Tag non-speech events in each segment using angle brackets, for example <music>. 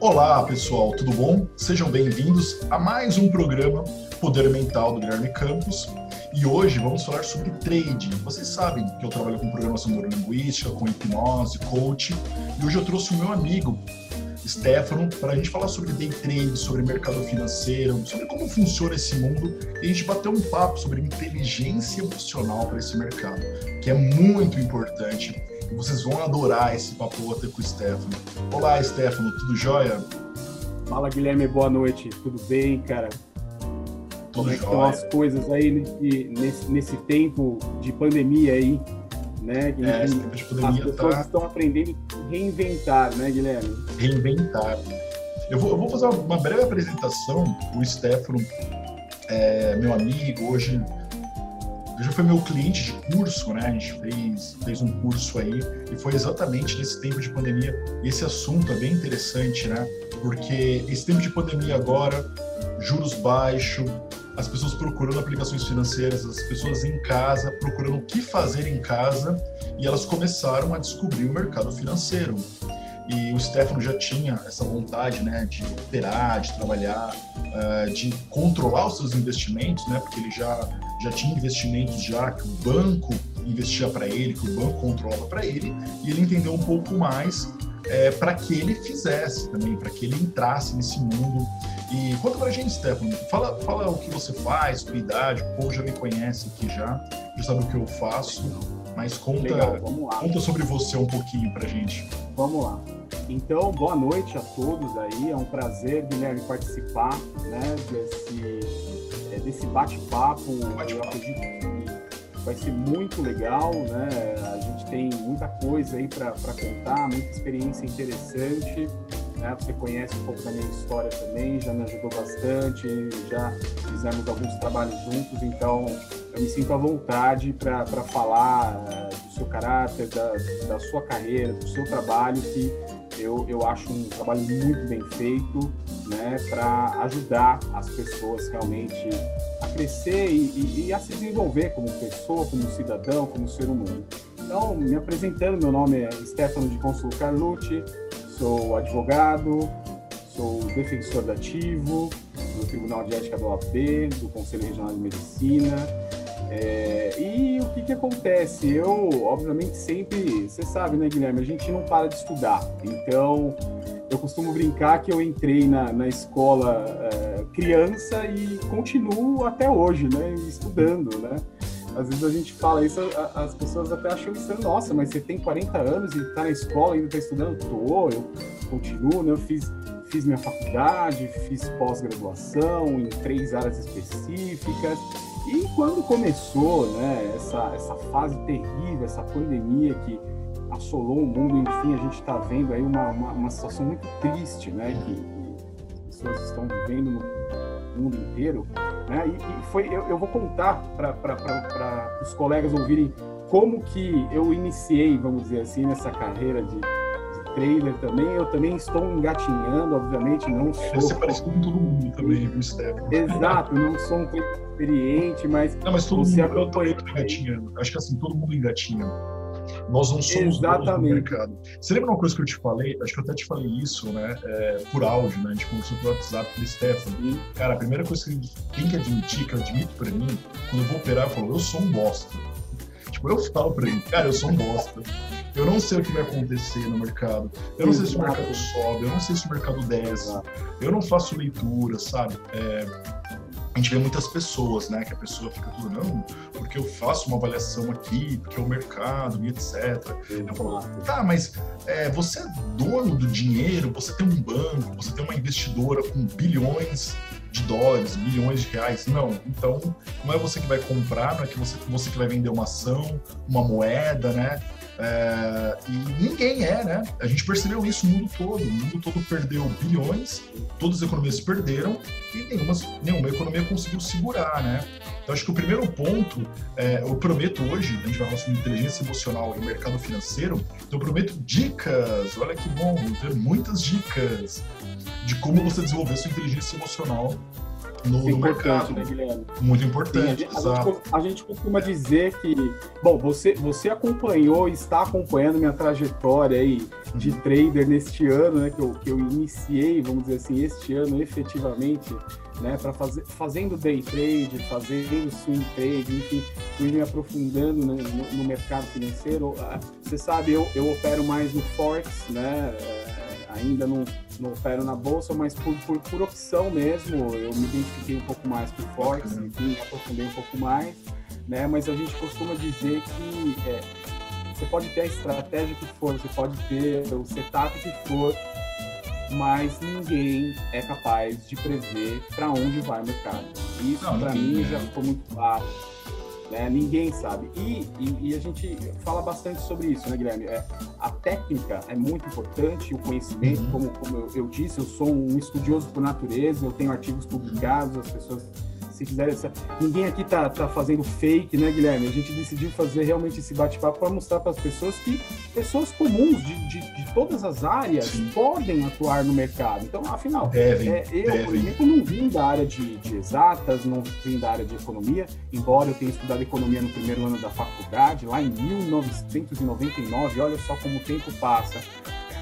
Olá, pessoal, tudo bom? Sejam bem-vindos a mais um programa Poder Mental do Guilherme Campos. E hoje vamos falar sobre trading. Vocês sabem que eu trabalho com programação neurolinguística, com hipnose, coaching, e hoje eu trouxe o meu amigo Stefano para a gente falar sobre day trade, sobre mercado financeiro, sobre como funciona esse mundo e a gente bater um papo sobre inteligência emocional para esse mercado, que é muito importante. Vocês vão adorar esse papo até com o Stefano. Olá, Stefano, tudo jóia? Fala, Guilherme, boa noite. Tudo bem, cara? Tudo Como é que estão as coisas aí nesse, nesse, tempo de pandemia aí, né? É, esse tempo de as pandemia pessoas tá estão aprendendo a reinventar, né, Guilherme? reinventar. Eu vou, eu vou fazer uma breve apresentação. O Stefano é meu amigo, hoje já foi meu cliente de curso, né? A gente fez, fez um curso aí e foi exatamente nesse tempo de pandemia. Esse assunto é bem interessante, né? Porque esse tempo de pandemia agora, juros baixos, as pessoas procurando aplicações financeiras, as pessoas em casa, procurando o que fazer em casa, e elas começaram a descobrir o mercado financeiro. E o Stefano já tinha essa vontade, né, de operar, de trabalhar, eh, de controlar os seus investimentos, né, porque ele já já tinha investimentos já que o banco investia para ele, que o banco controlava para ele, e ele entendeu um pouco mais para que ele fizesse também, para que ele entrasse nesse mundo. E conta pra gente, Stefano, fala, fala o que você faz, tua idade, o povo já me conhece aqui já, já sabe o que eu faço, mas conta, Legal, conta sobre você um pouquinho pra gente. Vamos lá. Então, boa noite a todos aí. É um prazer, Guilherme, participar né, desse, é, desse bate-papo. Bate-papo. Eu acredito que vai ser muito legal, né? A gente tem muita coisa aí para contar, muita experiência interessante. Né? Você conhece um pouco da minha história também, já me ajudou bastante, já fizemos alguns trabalhos juntos, então eu me sinto à vontade para falar eh, do seu caráter, da, da sua carreira, do seu trabalho, que eu, eu acho um trabalho muito bem feito, né, para ajudar as pessoas realmente a crescer e, e- e a se desenvolver como pessoa, como cidadão, como ser humano. Então, me apresentando, meu nome é Stefano de Consul Carlucci, sou advogado, sou defensor da ativo, do Tribunal de Ética da OAB, do Conselho Regional de Medicina. É, e o que, que acontece? Eu, obviamente, sempre, você sabe, né, Guilherme? A gente não para de estudar. Então, eu costumo brincar que eu entrei na, na escola é, criança e continuo até hoje, né, estudando, né? Às vezes a gente fala isso, as pessoas até acham isso, nossa, mas você tem 40 anos e está na escola ainda está estudando? Tô, eu continuo, né? Eu fiz, fiz minha faculdade, fiz pós-graduação em três áreas específicas. E quando começou, né, essa, essa fase terrível, essa pandemia que assolou o mundo, enfim, a gente está vendo aí uma, uma, uma situação muito triste, né, que, que as pessoas estão vivendo no mundo inteiro, né, e, e foi, eu, eu vou contar para os colegas ouvirem como que eu iniciei, vamos dizer assim, nessa carreira de, de trader também. Eu também estou engatinhando, obviamente, não Você sou... parece com todo mundo também, viu, Stefano? Exato, não sou um experiente, mas Não, mas todo Você mundo, acompanha engatinhando. Acho que assim, todo mundo engatinha. Nós não somos donos do Exatamente. mercado. Você lembra uma coisa que eu te falei? Acho que eu até te falei isso, né? é, por áudio, né? A gente conversou pelo WhatsApp com o Stefano. Sim, Cara, a primeira coisa que tem que admitir, que eu admito pra mim, quando eu vou operar, eu falo, eu sou um bosta. Tipo, eu falo pra ele, cara, eu sou um bosta. Eu não sei o que vai acontecer no mercado. Eu não sei se o Exato. mercado sobe, eu não sei se o mercado desce. exato. Eu não faço leitura, sabe? É, a gente vê muitas pessoas, né? Que a pessoa fica tudo, não, porque eu faço uma avaliação aqui, porque é o mercado e etc. Eu falo, tá, mas é, você é dono do dinheiro, você tem um banco, você tem uma investidora com bilhões de dólares, bilhões de reais. Não, então não é você que vai comprar, não é que você, você que vai vender uma ação, uma moeda, né? É, e ninguém é, né? A gente percebeu isso no mundo todo. O mundo todo perdeu bilhões, todas as economias perderam e nenhuma, nenhuma economia conseguiu segurar, né? Então acho que o primeiro ponto, é, eu prometo hoje, a gente vai falar sobre inteligência emocional e mercado financeiro, então eu prometo dicas, olha que bom, muitas dicas de como você desenvolver sua inteligência emocional no, no mercado. né, Guilherme? Muito Sim, a, importante, gente, a, gente, exato. cos- a gente costuma dizer que, bom, você, você acompanhou e está acompanhando minha trajetória aí de trader neste ano, né, que eu, que eu iniciei, vamos dizer assim, este ano efetivamente, né, para fazer fazendo day trade, fazendo swing trade, enfim, fui me aprofundando né, no, no, mercado financeiro. Ah, você sabe, eu, eu opero mais no forex, né, ainda não, não opero na bolsa, mas por, por, por opção mesmo, eu me identifiquei um pouco mais com o forex, enfim, aprofundei um pouco mais, né, mas a gente costuma dizer que é, você pode ter a estratégia que for, você pode ter o setup que for, mas ninguém é capaz de prever para onde vai o mercado. Isso para mim já ficou muito claro. Né? Ninguém sabe. E, e, e, a gente fala bastante sobre isso, né, Guilherme? É, a técnica é muito importante, o conhecimento, uhum. como, como eu, eu, disse, eu sou um estudioso por natureza, eu tenho artigos publicados, as pessoas se quiser. Ninguém aqui tá, tá fazendo fake, né, Guilherme? A gente decidiu fazer realmente esse bate-papo para mostrar para as pessoas que pessoas comuns de, de, de todas as áreas Sim. podem atuar no mercado. Então, afinal, devem, é, eu, devem. por exemplo, não vim da área de, de exatas, não vim da área de economia, embora eu tenha estudado economia no primeiro ano da faculdade, lá em 1999. Olha só como o tempo passa.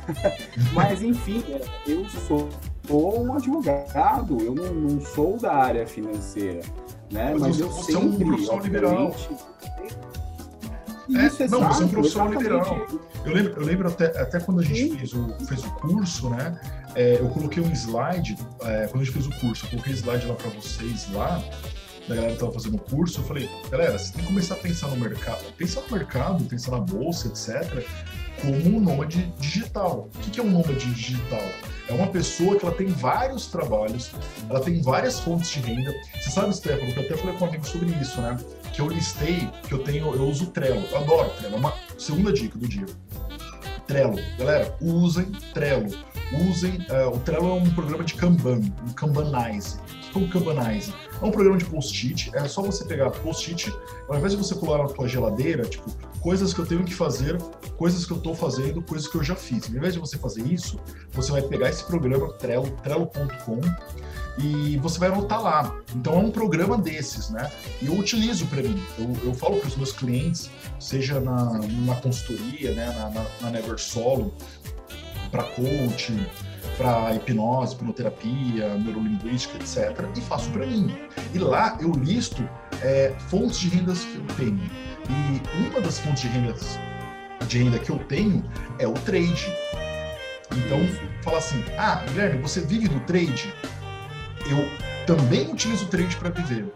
<laughs> Mas, enfim, eu sou sou um advogado, eu não, não sou da área financeira, né? Mas, Mas eu você sempre, é um profissional liberal. É, Isso, não, você é um profissional liberal. Eu lembro, eu lembro até, até quando a gente fez o, fez o curso, né? É, eu coloquei um slide, é, quando a gente fez o curso, eu coloquei um slide lá para vocês lá, da galera que estava fazendo o curso, eu falei, galera, você tem que começar a pensar no mercado, pensar no mercado, pensar na bolsa, etc., como um nômade digital. O que é um nômade digital? É uma pessoa que ela tem vários trabalhos, ela tem várias fontes de renda. Você sabe, Stefano, que eu até falei com um amigo sobre isso, né? Que eu listei, que eu tenho, eu uso Trello. Eu adoro Trello. É uma segunda dica do dia. Trello. Galera, usem Trello. Usem. Uh, o Trello é um programa de Kanban, um Kanbanize. O que é um Kanbanize? É um programa de post-it. É só você pegar post-it, ao invés de você colar na tua geladeira, tipo, coisas que eu tenho que fazer, coisas que eu estou fazendo, coisas que eu já fiz. Ao invés de você fazer isso, você vai pegar esse programa Trello, trello.com e você vai anotar lá. Então é um programa desses, né? E eu utilizo para mim. Eu, eu falo para os meus clientes, seja na, na consultoria, né, na, na, na Never Solo, para coaching, para hipnose, hipnoterapia, neurolinguística, etc. E faço para mim. E lá eu listo é, fontes de rendas que eu tenho e uma das fontes de renda, de renda que eu tenho é o trade. Então, fala assim: ah, Guilherme, você vive do trade? Eu também utilizo o trade para viver.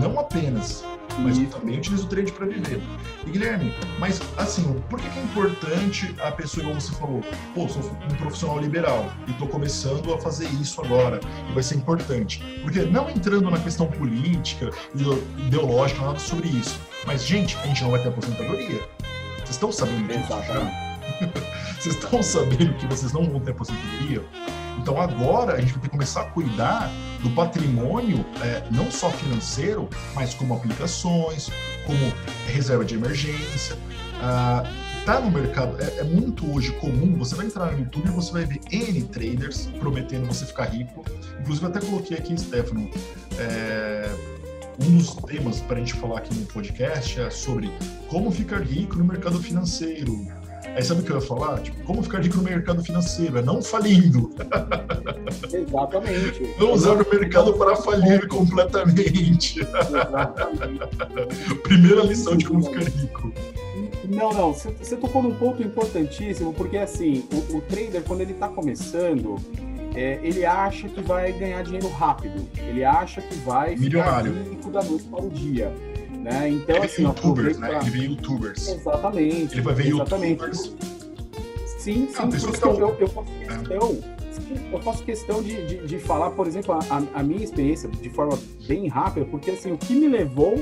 Não apenas, mas eu também utilizo o trade para viver. E Guilherme, mas assim, por que, é importante a pessoa, como você falou, pô, sou um profissional liberal e estou começando a fazer isso agora, e vai ser importante? Porque não entrando na questão política, ideológica, nada sobre isso, mas, gente, a gente não vai ter aposentadoria. Vocês estão sabendo disso? <laughs> Vocês estão sabendo que vocês não vão ter aposentadoria? Então agora a gente vai ter que começar a cuidar do patrimônio, é, não só financeiro, mas como aplicações, como reserva de emergência. Ah, tá no mercado, é, é, muito hoje comum, você vai entrar no YouTube e você vai ver N traders prometendo você ficar rico. Inclusive até coloquei aqui, Stefano, é, um dos temas para a gente falar aqui no podcast é sobre como ficar rico no mercado financeiro. Aí sabe o que eu ia falar? Tipo, como ficar rico no mercado financeiro? É não falindo. Exatamente. <laughs> Não usar o mercado para falir completamente. Exatamente. <laughs> Primeira lição de como ficar rico. Não, não, você tocou num ponto importantíssimo, porque assim, o, o trader, quando ele está começando, é, ele acha que vai ganhar dinheiro rápido. Ele acha que vai Milionário. ficar rico da noite para o dia. Né? Então, ele assim, youtubers, né? Pra... Ele vê youtubers. Exatamente. Ele vai ver exatamente. youtubers. Sim, sim, ah, que eu, eu, faço questão, é. eu faço questão de, de, de falar, por exemplo, a, a, minha experiência de forma bem rápida, porque assim, o que me levou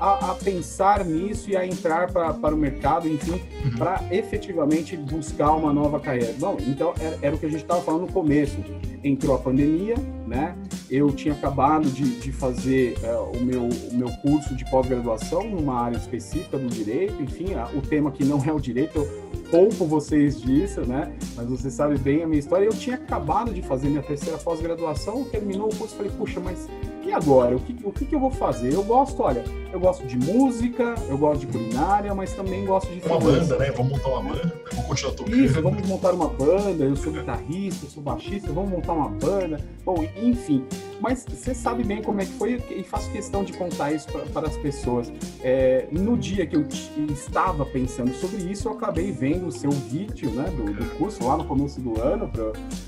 a, a pensar nisso e a entrar pra, para o mercado, enfim, uhum. para efetivamente buscar uma nova carreira. Bom, então era, era o que a gente estava falando no começo. Entrou a pandemia, né? Eu tinha acabado de, de fazer é, o, meu, o meu curso de pós-graduação numa área específica do direito, enfim, a, o tema que não é o direito, eu poupo vocês disso, né? Mas você sabe bem a minha história. Eu tinha acabado de fazer minha terceira pós-graduação, terminou o curso, falei, puxa, mas e agora? O que, o que, que eu vou fazer? Eu gosto, olha, eu gosto de música, eu gosto de culinária, mas também gosto de. Uma banda, né? Vamos montar uma banda, vamos continuar tocando. Isso, vamos montar uma banda. Eu sou guitarrista, eu sou baixista, vamos montar uma banda. Bom, enfim. Mas você sabe bem como é que foi e faço questão de contar isso para as pessoas. É, no dia que eu estava pensando sobre isso, eu acabei vendo o seu vídeo né, do, do curso lá no começo do ano para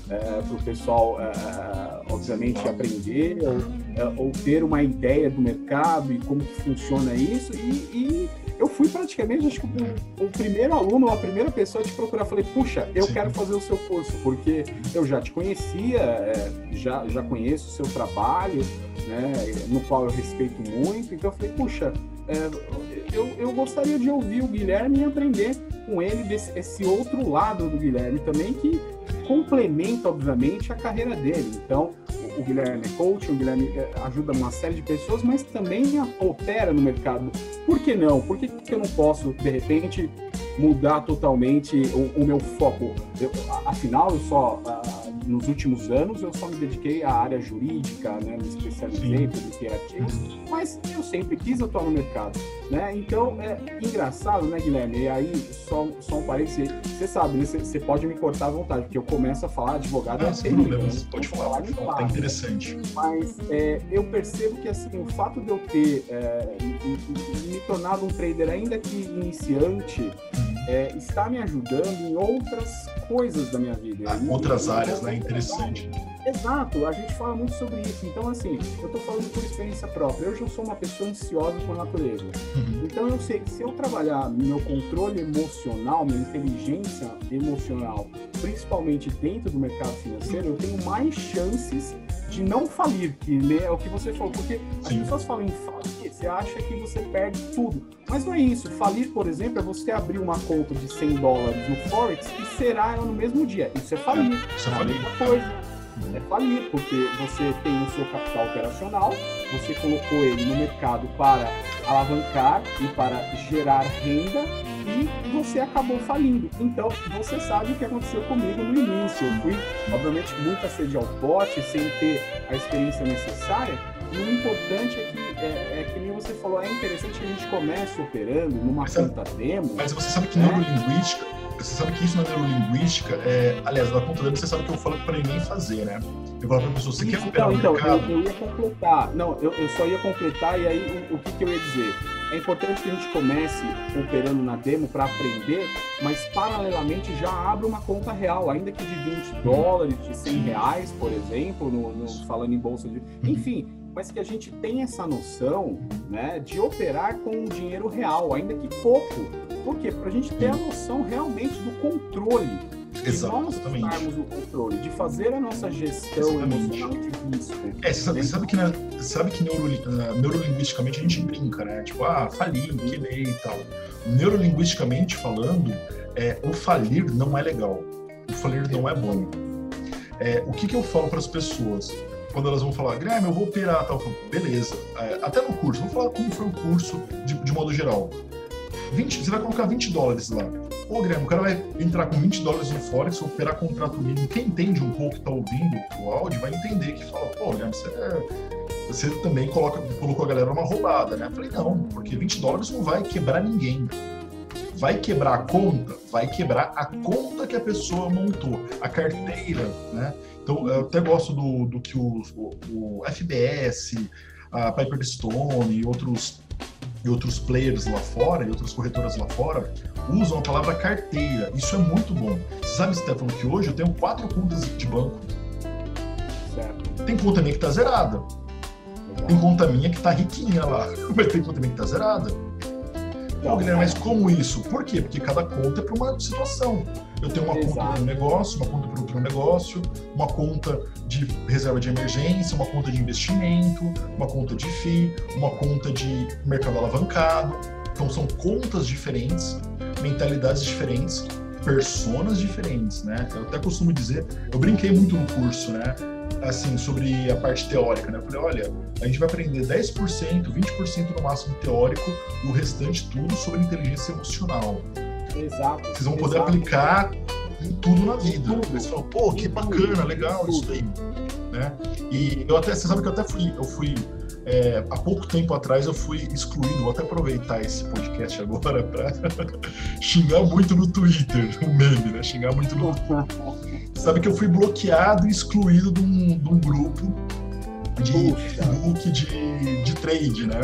é, o pessoal, é, obviamente, aprender ou, é, ou, ter uma ideia do mercado e como funciona isso. E, e eu fui praticamente, acho que o, o, primeiro aluno, a primeira pessoa a te procurar. Falei, puxa, eu Sim. quero fazer o seu curso, porque eu já te conhecia, é, já, já conheço o seu trabalho, né, no qual eu respeito muito. Então eu falei, puxa, é, eu, eu gostaria de ouvir o Guilherme e aprender com ele desse, esse outro lado do Guilherme também, que complementa, obviamente, a carreira dele. Então, o Guilherme é coach, o Guilherme é, ajuda uma série de pessoas, mas também opera no mercado. Por que não? Por que, que eu não posso, de repente, mudar totalmente o, o meu foco? Eu, afinal, eu só, uh, nos últimos anos, eu só me dediquei à área jurídica, né? me especializei, publiquei artigos, mas eu sempre quis atuar no mercado. Né? Então, é engraçado, né, Guilherme? E aí, só, só um parênteses, você sabe, né? você pode me cortar à vontade, porque eu começo a falar advogado... Não, sem problema, você pode falar, pode falar, tá interessante. Mas é, eu percebo que, assim, o fato de eu ter é, me, me tornado um trader, ainda que iniciante, uhum. é, está me ajudando em outras coisas da minha vida. Ah, outras áreas, né? Interessante. Exato, a gente fala muito sobre isso. Então, assim, eu estou falando por experiência própria. Eu já sou uma pessoa ansiosa por natureza. Uhum. Então, eu sei que se eu trabalhar meu controle emocional, minha inteligência emocional, principalmente dentro do mercado financeiro, eu tenho mais chances de não falir, que né, é o que você falou. Porque as pessoas falam em falir, você acha que você perde tudo. Mas não é isso. Falir, por exemplo, é você abrir uma conta de 100 dólares no Forex e será ela no mesmo dia. Isso é falir. É, isso é falir. a mesma coisa é falir, porque você tem o seu capital operacional, você colocou ele no mercado para alavancar e para gerar renda e você acabou falindo. Então, você sabe o que aconteceu comigo no início. Eu fui, obviamente, muito a sede ao pote, sem ter a experiência necessária. E o importante é que, é, é você falou, é interessante que a gente comece operando numa mas, conta demo. Mas você sabe que né? neurolinguística você sabe que isso na neurolinguística, é, aliás, na ponta dele, você sabe que eu falo para ninguém fazer, né? Eu falo para a pessoa, você isso, quer operar então, no mercado? Eu, eu ia completar. Não, eu, eu só ia completar e aí o, o que, que eu ia dizer? É importante que a gente comece operando na demo para aprender, mas paralelamente já abre uma conta real, ainda que de 20 dólares, de 100 reais, por exemplo, no, no falando em bolsa de. Uhum. Enfim, mas que a gente tenha essa noção né, de operar com o dinheiro real, ainda que pouco. Por quê? Para a gente ter a noção realmente do controle de nós tomarmos o controle, de fazer a nossa gestão exatamente. emocional de risco. É, você sabe, sabe que, né, sabe que neuro, uh, neurolinguisticamente a gente brinca, né? Tipo, ah, fali, quebrei e tal. Neurolinguisticamente falando, é, o falir não é legal. O falir não é bom. É, o que, que eu falo para as pessoas? Quando elas vão falar, Grêmio, eu vou operar, tal, beleza. É, até no curso, vamos falar como foi o curso de, de modo geral. 20, você vai colocar 20 dólares lá. Ô, Grêmio, o cara vai entrar com 20 dólares no Forex, operar contrato mínimo. Quem entende um pouco, está ouvindo o áudio, vai entender que fala, pô, Grêmio, você, é, você também coloca, colocou a galera numa roubada, né? Eu falei, não, porque 20 dólares não vai quebrar ninguém. Vai quebrar a conta? Vai quebrar a conta que a pessoa montou, a carteira, né? Então, eu até gosto do, do que o, o, o FBS, a Piper Stone e outros e outros players lá fora, e outras corretoras lá fora, usam a palavra carteira. Isso é muito bom. Você sabe, Stefano, que hoje eu tenho quatro contas de banco. Certo. Tem conta minha que está zerada. Tem conta minha que está riquinha lá, <laughs> mas tem conta minha que está zerada. Pô, Guilherme, mas como isso? Por quê? Porque cada conta é para uma situação. Eu tenho uma Exato. conta para um negócio, uma conta para outro negócio, uma conta de reserva de emergência, uma conta de investimento, uma conta de FII, uma conta de mercado alavancado. Então são contas diferentes, mentalidades diferentes, personas diferentes, né? Eu até costumo dizer, eu brinquei muito no curso, né? assim, sobre a parte teórica, né? Eu falei, olha, a gente vai aprender 10%, 20% no máximo teórico, e o restante tudo sobre inteligência emocional. Exato. Vocês vão poder exato. aplicar em tudo na vida. Tudo. Eles falam, pô, que bacana, legal isso aí. Né? E eu até, você sabe que eu até fui, eu fui é, há pouco tempo atrás eu fui excluído, vou até aproveitar esse podcast agora para <laughs> xingar muito no Twitter, o meme, né? Xingar muito no Sabe que eu fui bloqueado e excluído de um, de um grupo de Puxa. Facebook de, de trade, né?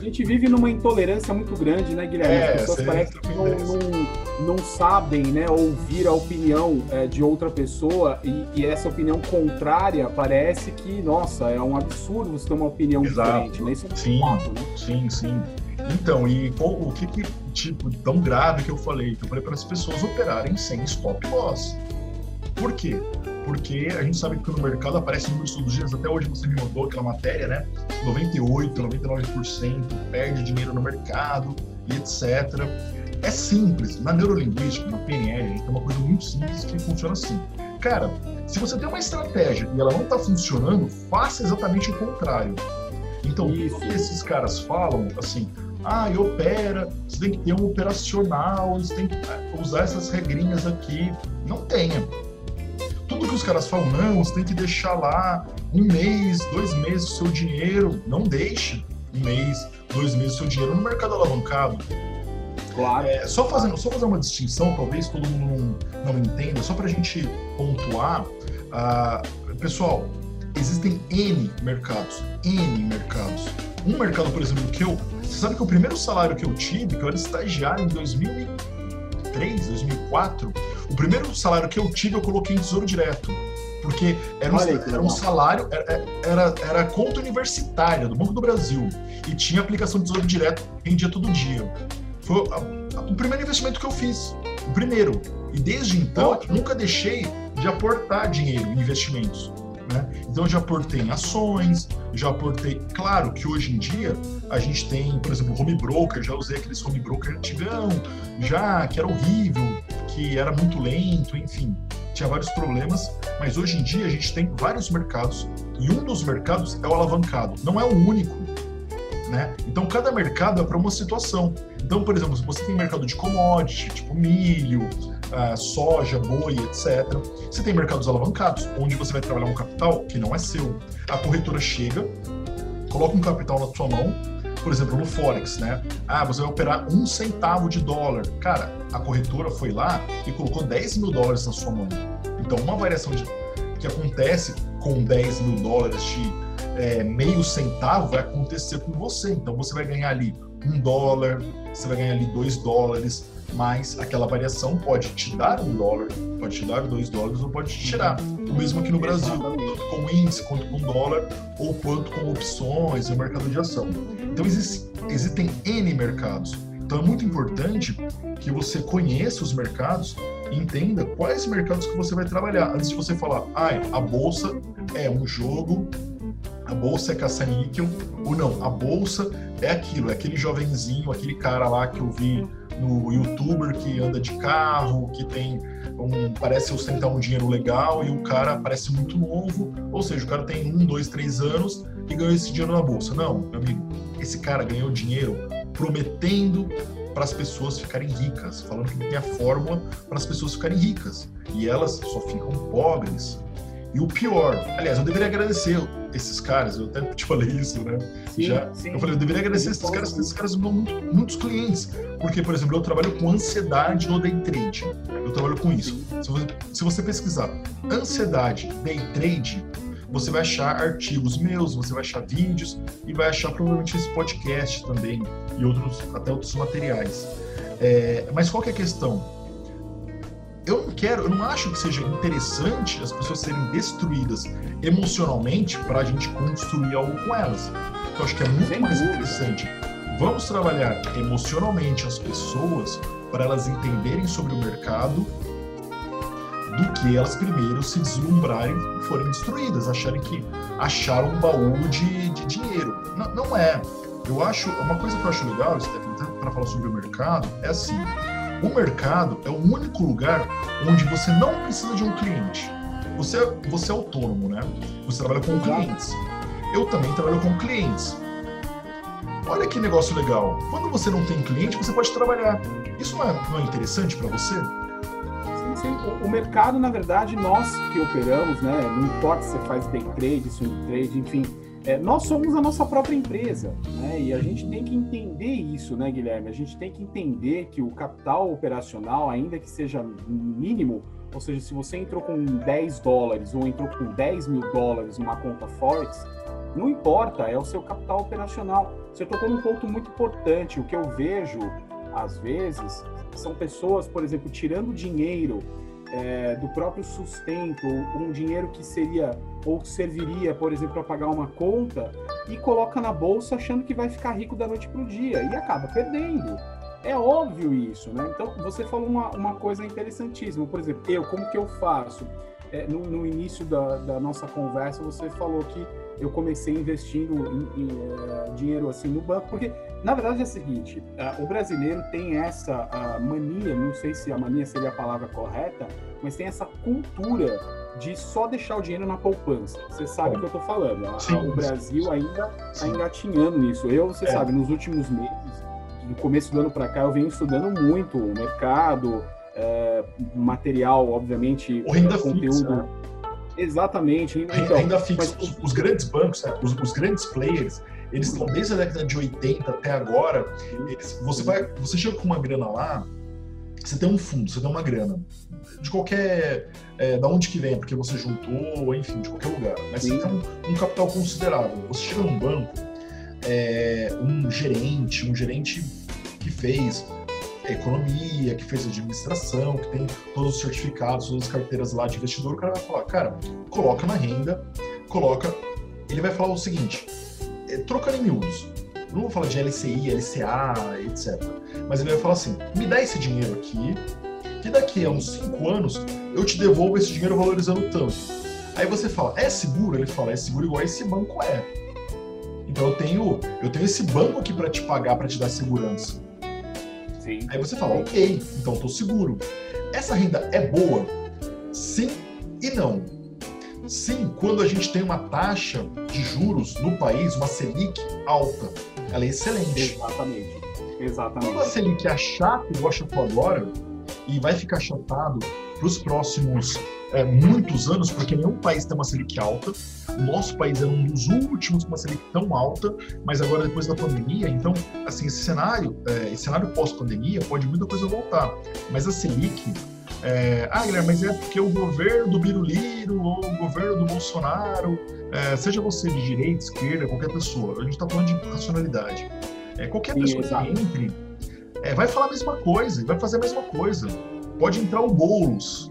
A gente vive numa intolerância muito grande, né, Guilherme? É, As pessoas parecem que não, não, não sabem né, ouvir a opinião é, de outra pessoa e, e essa opinião contrária parece que, nossa, é um absurdo você ter uma opinião Exato. diferente, né? Isso é um Sim. fato, né? Sim, sim. Então, e qual- o que que, tipo, tão grave que eu falei? Que eu falei para as pessoas operarem sem stop loss. Por quê? Porque a gente sabe que no mercado aparece números todos os dias, até hoje você me mandou aquela matéria, né? 98, 99% perde dinheiro no mercado e etc. É simples. Na neurolinguística, na PNL, a gente tem uma coisa muito simples que funciona assim. Cara, se você tem uma estratégia e ela não está funcionando, faça exatamente o contrário. Então, Isso. tudo que esses caras falam, assim, ah, e opera, você tem que ter um operacional, você tem que ah, usar essas regrinhas aqui. Não tenha. Tudo que os caras falam, não, você tem que deixar lá um mês, dois meses do seu dinheiro. Não deixe um mês, dois meses do seu dinheiro no mercado alavancado. Claro. É, só, fazendo, só fazer uma distinção, talvez todo mundo não, não entenda, só para a gente pontuar. ah, pessoal, existem N mercados, N mercados. Um mercado, por exemplo, que eu. Você sabe que o primeiro salário que eu tive, que eu era estagiário em 2003, 2004, o primeiro salário que eu tive eu coloquei em tesouro direto. Porque era um, era um salário, era, era, era conta universitária do Banco do Brasil. E tinha aplicação de tesouro direto, rendia todo dia. Foi a- a- o primeiro investimento que eu fiz. O primeiro. E desde então, Ótimo. nunca deixei de aportar dinheiro em investimentos. Né? Então, eu já aportei em ações, já aportei. Claro que hoje em dia a gente tem, por exemplo, home broker, já usei aqueles home broker antigão, já que era horrível, que era muito lento, enfim, tinha vários problemas. Mas hoje em dia a gente tem vários mercados e um dos mercados é o alavancado. Não é o único. Né? Então, cada mercado é para uma situação. Então, por exemplo, se você tem mercado de commodity, tipo milho, ah, soja, boi, etc. Você tem mercados alavancados, onde você vai trabalhar um capital que não é seu. A corretora chega, coloca um capital na sua mão, por exemplo, no Forex, né? Ah, você vai operar um centavo de dólar. Cara, a corretora foi lá e colocou 10 mil dólares na sua mão. Então, uma variação de, que acontece com 10 mil dólares de é, meio centavo vai acontecer com você. Então, você vai ganhar ali um dólar, você vai ganhar ali dois dólares, mas aquela variação pode te dar um dólar, pode te dar dois dólares ou pode te tirar. O mesmo aqui no Brasil, tanto com índice quanto com dólar, ou quanto com opções e o mercado de ação. Então existe- existem N mercados. Então é muito importante que você conheça os mercados e entenda quais mercados que você vai trabalhar. Antes de você falar, ah, a bolsa é um jogo, a bolsa é caça-níquel, ou não, a bolsa é aquilo, é aquele jovenzinho, aquele cara lá que eu vi no youtuber que anda de carro, que tem um, parece ostentar um dinheiro legal e o cara parece muito novo, ou seja, o cara tem um, dois, três anos e ganhou esse dinheiro na bolsa. Não, meu amigo, esse cara ganhou dinheiro prometendo para as pessoas ficarem ricas, falando que tem a fórmula para as pessoas ficarem ricas e elas só ficam pobres. E o pior, aliás, eu deveria agradecer esses caras, eu até te falei isso, né? Sim, Já, sim. eu falei, eu deveria agradecer esses caras, porque esses caras me dão muito- muitos clientes. Porque, por exemplo, eu trabalho com ansiedade no day trade. Eu trabalho com isso. Se você, se você pesquisar ansiedade day trade, você vai achar artigos meus, você vai achar vídeos e vai achar provavelmente esse podcast também e outros, até outros materiais. É, mas qual que é a questão? Eu não quero, eu não acho que seja interessante as pessoas serem destruídas emocionalmente para a gente construir algo com elas. Eu acho que é muito Sem mais dúvida. interessante. Vamos trabalhar emocionalmente as pessoas para elas entenderem sobre o mercado do que elas primeiro se deslumbrarem e forem destruídas, acharem que acharam um baú de, de dinheiro. Não, não é. Eu acho, uma coisa que eu acho legal, para falar sobre o mercado, é assim: o mercado é o único lugar onde você não precisa de um cliente. você, você é autônomo, né? Você trabalha com clientes. Eu também trabalho com clientes. Olha que negócio legal. Quando você não tem cliente, você pode trabalhar. Isso não é, não é interessante para você? Sim, sim. O, o, mercado, na verdade, nós que operamos, né? Não importa se você faz day trade, swing trade, enfim, é, nós somos a nossa própria empresa, né? E a gente tem que entender isso, né, Guilherme? A gente tem que entender que o capital operacional, ainda que seja mínimo, ou seja, se você entrou com 10 dólares ou entrou com 10 mil dólares numa conta Forex, não importa, é o seu capital operacional. Você tocou num ponto muito importante. O que eu vejo, às vezes, são pessoas, por exemplo, tirando dinheiro é, do próprio sustento, um dinheiro que seria ou serviria, por exemplo, para pagar uma conta e coloca na bolsa achando que vai ficar rico da noite para o dia e acaba perdendo. É óbvio isso, né? Então, você falou uma, uma coisa interessantíssima. Por exemplo, eu, como que eu faço? É, no, no, início da, da, nossa conversa, você falou que eu comecei investindo em, em, uh, dinheiro assim no banco, porque na verdade é o seguinte: uh, o brasileiro tem essa mania, não sei se a mania seria a palavra correta, mas tem essa cultura de só deixar o dinheiro na poupança. Você sabe o que eu estou falando. Sim, o Brasil ainda está engatinhando nisso. Eu, você é. sabe, nos últimos meses, do começo do ano para cá, eu venho estudando muito o mercado, é, material, obviamente, o renda conteúdo. Fixa. Né? Exatamente. Então, renda fixa. Mas... Os, os, grandes bancos, os, os, grandes players, eles estão desde a década de 80 até agora. Eles, você vai, você chega com uma grana lá, você tem um fundo, você tem uma grana de qualquer, é, da onde que vem, porque você juntou, enfim, de qualquer lugar. Mas Sim. você tem um, um, capital considerável. Você chega num banco, é, um gerente, um gerente que fez economia, que fez administração, que tem todos os certificados, todas as carteiras lá de investidor, o cara vai falar, cara, coloca na renda, coloca. Ele vai falar o seguinte, é, trocando em miúdos, não vou falar de LCI, LCA, etc. Mas ele vai falar assim: me dá esse dinheiro aqui, que daqui a uns 5 anos eu te devolvo esse dinheiro valorizando tanto. Aí você fala: é seguro? Ele fala: é seguro igual esse banco é. Então eu tenho, eu tenho esse banco aqui para te pagar, para te dar segurança. Sim. Aí você fala, ok, então estou seguro. Essa renda é boa? Sim e não. Sim, quando a gente tem uma taxa de juros no país, uma Selic alta, ela é excelente. Exatamente. Exatamente. Quando a Selic é chata, igual achatou agora, e vai ficar chatado para os próximos é, muitos anos, porque nenhum país tem uma Selic alta. O nosso país é um dos últimos com uma Selic tão alta, mas agora depois da pandemia, então, assim, esse cenário, é, esse cenário pós-pandemia, pode muita coisa voltar. Mas a Selic, é, ah, Guilherme, mas é porque o governo do Biruliro ou o governo do Bolsonaro, é, seja você de direita, esquerda, qualquer pessoa, a gente está falando de racionalidade. É, qualquer Sim, pessoa exato. que entre é, vai falar a mesma coisa, vai fazer a mesma coisa. Pode entrar o Boulos,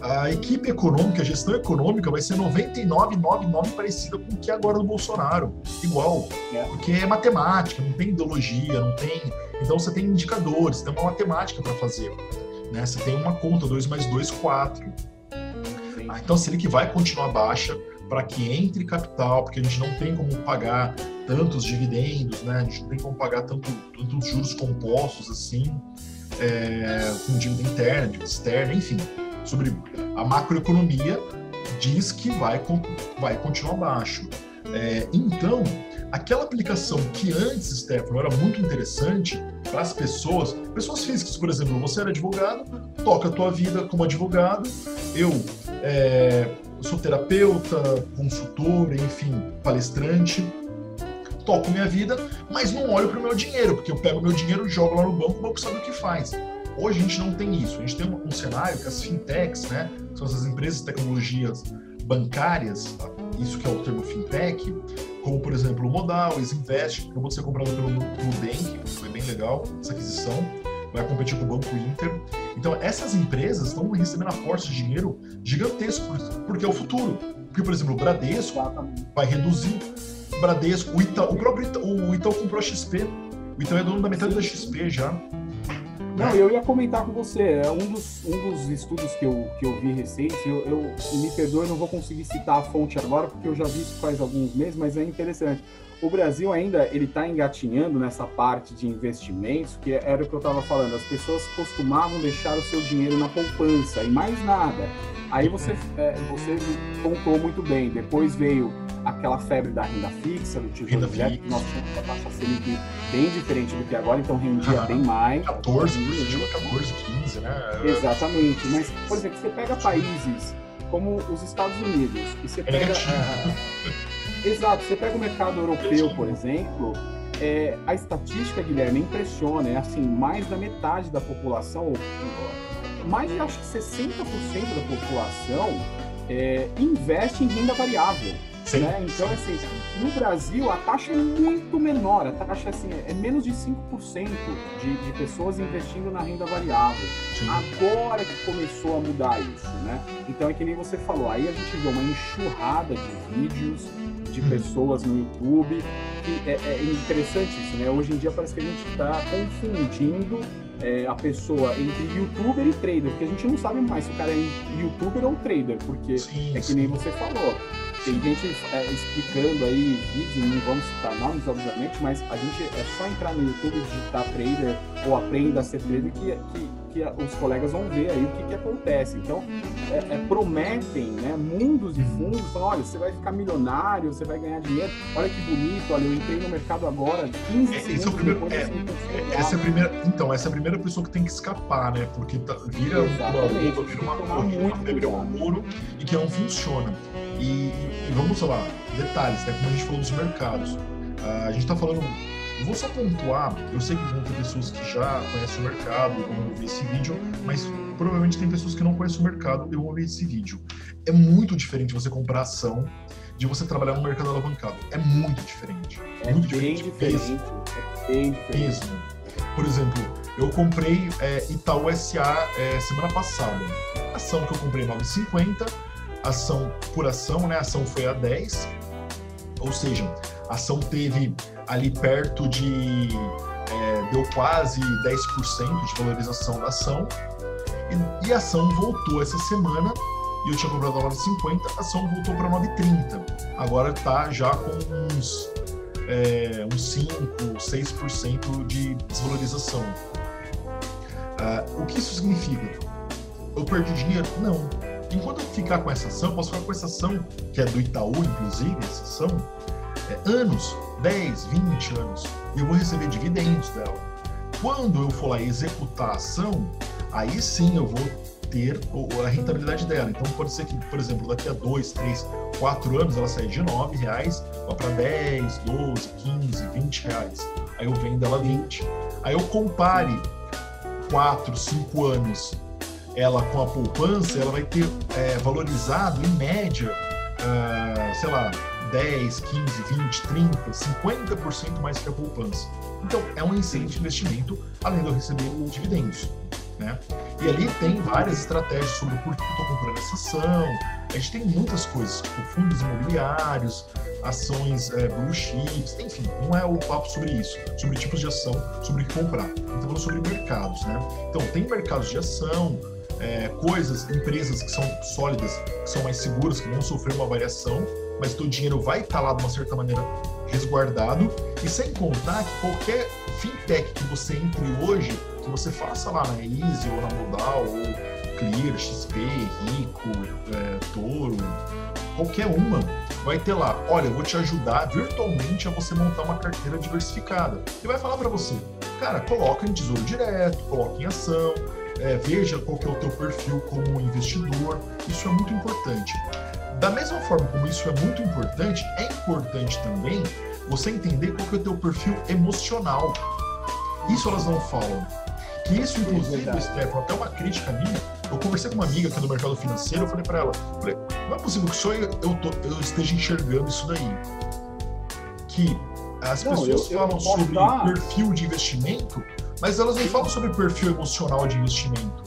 a equipe econômica, a gestão econômica vai ser 99,99 parecida com o que é agora do Bolsonaro. Igual. É. Porque é matemática, não tem ideologia, não tem. Então você tem indicadores, tem uma matemática para fazer. Né? Você tem uma conta, 2 mais 2, 4. Ah, então, se ele que vai continuar baixa para que entre capital, porque a gente não tem como pagar tantos dividendos, né? a gente não tem como pagar tanto, tantos juros compostos assim, é, com dívida interna, dívida externa, enfim sobre a macroeconomia diz que vai, vai continuar baixo. É, então, aquela aplicação que antes, Stefano, era muito interessante para as pessoas, pessoas físicas, por exemplo, você era advogado, toca a tua vida como advogado, eu é, sou terapeuta, consultor, enfim, palestrante, toco minha vida, mas não olho para o meu dinheiro, porque eu pego meu dinheiro, jogo lá no banco, o banco sabe o que faz. Hoje a gente não tem isso. A gente tem um, um cenário que as fintechs, né, são essas empresas de tecnologias bancárias, isso que é o termo fintech, como por exemplo o Modal, Isinvest, que acabou de ser comprado pelo Nubank, foi bem legal essa aquisição, vai competir com o Banco Inter. Então essas empresas estão recebendo aportes de dinheiro gigantescos, porque é o futuro. Porque, por exemplo, o Bradesco vai reduzir. Bradesco, o, Ita, o próprio Ita, o Itaú comprou a XP. O Itaú é dono da metade da XP já. Não, eu ia comentar com você, é um dos, um dos estudos que eu, que eu vi recente, eu, eu me perdoe, não vou conseguir citar a fonte agora, porque eu já vi isso faz alguns meses, mas é interessante. O Brasil ainda ele está engatinhando nessa parte de investimentos, que era o que eu estava falando. As pessoas costumavam deixar o seu dinheiro na poupança e mais nada. Aí você, é, você contou muito bem. Depois veio aquela febre da renda fixa, do tesouro direto, que nós tínhamos uma taxa Selic bem diferente do que agora, então rendia bem mais. 14, por isso 14, 15, né? Exatamente. Mas, por exemplo, você pega países como os Estados Unidos e você pega. É, exato, você pega o mercado europeu, por exemplo. É, a estatística, Guilherme, impressiona. É assim, mais da metade da população, mais de acho que 60% da população é, investe em renda variável. Né? Então, assim, no Brasil a taxa é muito menor, a taxa assim, é menos de 5% de, de pessoas investindo na renda variável. Sim. Agora que começou a mudar isso, né? Então é que nem você falou, aí a gente vê uma enxurrada de vídeos de pessoas no YouTube. Que é, é interessante isso, né? Hoje em dia parece que a gente está confundindo é, a pessoa entre youtuber e trader, porque a gente não sabe mais se o cara é youtuber ou trader, porque sim, é que nem você falou tem gente é, explicando aí vídeos, não vamos citar nomes, obviamente, mas a gente é só entrar no YouTube, digitar trader ou aprenda a ser trader que, que, que os colegas vão ver aí o que, que acontece. Então, é, é, prometem né, mundos e fundos, falam, olha, você vai ficar milionário, você vai ganhar dinheiro, olha que bonito, olha, eu entrei no mercado agora, 15 é, segundos é primeiro, depois é, essa é primeira, Então, essa é a primeira pessoa que tem que escapar, né? Porque tá, vira Exatamente, uma vira uma corrida, um muro e que não funciona. E, e, vamos lá, detalhes, né? Como a gente falou dos mercados. Uh, a gente está falando. Eu vou só pontuar, eu sei que vão ter pessoas que já conhecem o mercado, vão ver esse vídeo, mas provavelmente tem pessoas que não conhecem o mercado e vão ver esse vídeo. É muito diferente você comprar ação de você trabalhar no mercado alavancado. É muito diferente. É muito diferente. diferente. É bem diferente. Mesmo. Por exemplo, eu comprei é, Itaú SA é, semana passada. A ação que eu comprei 9,50 ação por ação, né? A ação foi a 10, ou seja, a ação teve ali perto de. É, deu quase 10% de valorização da ação. E, e, a ação voltou essa semana, e eu tinha comprado a 9,50, a ação voltou para 9,30. Agora está já com uns, é, uns 5, 6% de desvalorização. Uh, o que isso significa? Eu perdi dinheiro? Não enquanto eu ficar com essa ação, posso ficar com essa ação, que é do Itaú, inclusive, essa ação, é, anos, 10, 20 anos, e eu vou receber dividendos dela. Quando eu for lá executar a ação, aí sim eu vou ter a rentabilidade dela. Então pode ser que, por exemplo, daqui a 2, 3, 4 anos ela saia de 9 reais, vá para 10, 12, 15, 20 reais. Aí eu vendo ela 20. Aí eu compare 4, 5 anos ela com a poupança, ela vai ter é, valorizado em média, uh, sei lá, 10, 15, 20, 30, 50% mais que a poupança. Então, é um excelente investimento, além de eu receber dividendos. Né? E ali tem várias estratégias sobre por que eu estou comprando essa ação. A gente tem muitas coisas, tipo fundos imobiliários, ações é, blue chips, enfim, não é o papo sobre isso, sobre tipos de ação, sobre o que comprar. Então, falando sobre mercados, né? Então, tem mercados de ação, é, coisas, empresas que são sólidas, que são mais seguras, que vão sofrer uma variação, mas teu dinheiro vai estar lá de uma certa maneira resguardado. E sem contar que qualquer fintech que você entre hoje, que você faça lá na Easy ou na Modal, ou Clear, XP, Rico, é, Toro, qualquer uma, vai ter lá, olha, eu vou te ajudar virtualmente a você montar uma carteira diversificada. E vai falar para você, cara, coloca em tesouro direto, coloca em ação, é, veja qual que é o teu perfil como investidor. Isso é muito importante. Da mesma forma como isso é muito importante, é importante também você entender qual que é o teu perfil emocional. Isso elas não falam. Que isso, inclusive, é Stefano, até uma crítica minha, eu conversei com uma amiga aqui do mercado financeiro, eu falei para ela, falei, não é possível que só eu, eu, tô, eu, esteja enxergando isso daí. Que as não, pessoas eu, falam sobre dar... perfil de investimento, mas elas não falam sobre perfil emocional de investimento.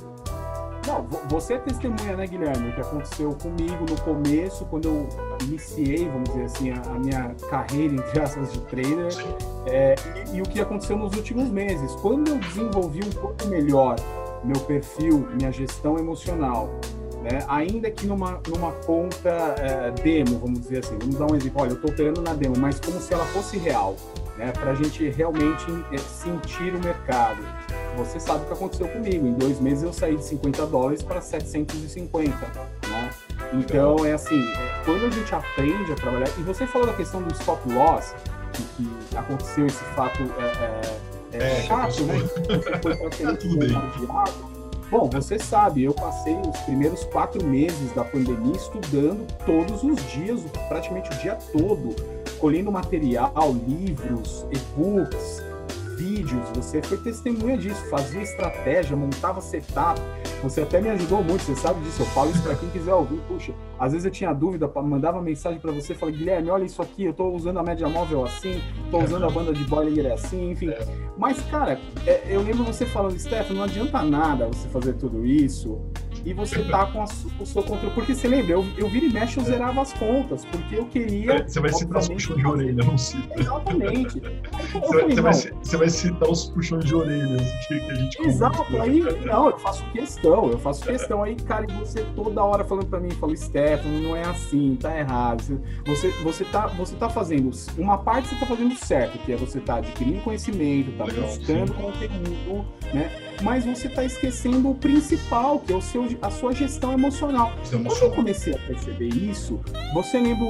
Não, você é testemunha, né, Guilherme, o que aconteceu comigo no começo, quando eu iniciei, vamos dizer assim, a, a minha carreira, entre aspas, de trader, é, e, e, o que aconteceu nos últimos meses. Quando eu desenvolvi um pouco melhor meu perfil, minha gestão emocional, né, ainda que numa, numa conta é, demo, vamos dizer assim, vamos dar um exemplo, olha, eu estou operando na demo, mas como se ela fosse real né, para a gente realmente é, sentir o mercado. você sabe o que aconteceu comigo. Em dois meses eu saí de 50 dólares para 750, né? Então é assim, é, quando a gente aprende a trabalhar, e você falou da questão do stop loss, que, que aconteceu esse fato é, é, é, é chato, né? <laughs> Foi tudo bem. Bom, você sabe, eu passei os primeiros quatro meses da pandemia estudando todos os dias, praticamente o dia todo, colhendo material, livros, e-books, vídeos, você foi testemunha disso, fazia estratégia, montava setup. Você até me ajudou muito, você sabe disso. Eu falo isso para quem quiser ouvir. Puxa, às vezes eu tinha dúvida, mandava mensagem para você, falei, Guilherme, olha isso aqui, eu tô usando a média móvel assim, tô usando a banda de boiler assim, enfim. Mas, cara, é, eu lembro você falando, Steph, não adianta nada você fazer tudo isso e você tá com a, o seu controle. Porque você lembra, eu, eu vira e mexe, eu zerava as contas, porque eu queria. É, você vai citar os puxões de orelha, não cita. Exatamente. <laughs> você, vai, você, vai, citar os puxões de orelhas que, a gente Exato, aí não, eu faço questão, eu faço questão. Aí, cara, e você toda hora falando pra mim, falou, Stefano, não é assim, tá errado. Você, você, tá, você tá fazendo. Uma parte você tá fazendo certo, que é você tá adquirindo conhecimento, tá Legal, buscando sim. conteúdo, né? Mas você tá esquecendo o principal, que é o seu a sua gestão emocional. Quando eu comecei a perceber isso, você lembra,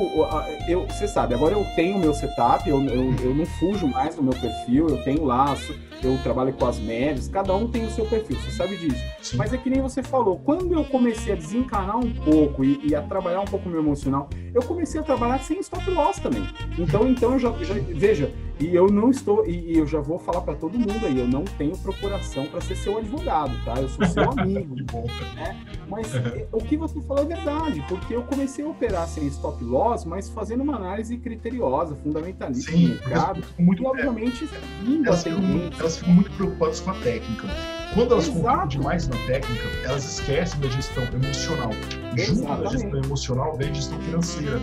eu, você sabe, agora eu tenho o meu setup, eu, eu, eu não fujo mais do meu perfil, eu tenho laço, eu trabalho com as médias, cada um tem o seu perfil, você sabe disso. Sim. Mas é que nem você falou, quando eu comecei a desencanar um pouco e, e, a trabalhar um pouco o meu emocional, eu comecei a trabalhar sem stop loss também. Então, então eu já, já veja, e eu não estou, e, e eu já vou falar para todo mundo aí, eu não tenho procuração para ser seu advogado, tá? Eu sou seu <laughs> amigo. Né? Mas é, o que você falou é verdade, porque eu comecei a operar sem stop loss, mas fazendo uma análise criteriosa, fundamentalista Sim, do mercado. Muito, e, obviamente, é, elas, ficam, elas ficam muito preocupadas com a técnica. Quando elas confiam demais na técnica, elas esquecem da gestão emocional. Junto da gestão emocional vem a gestão financeira.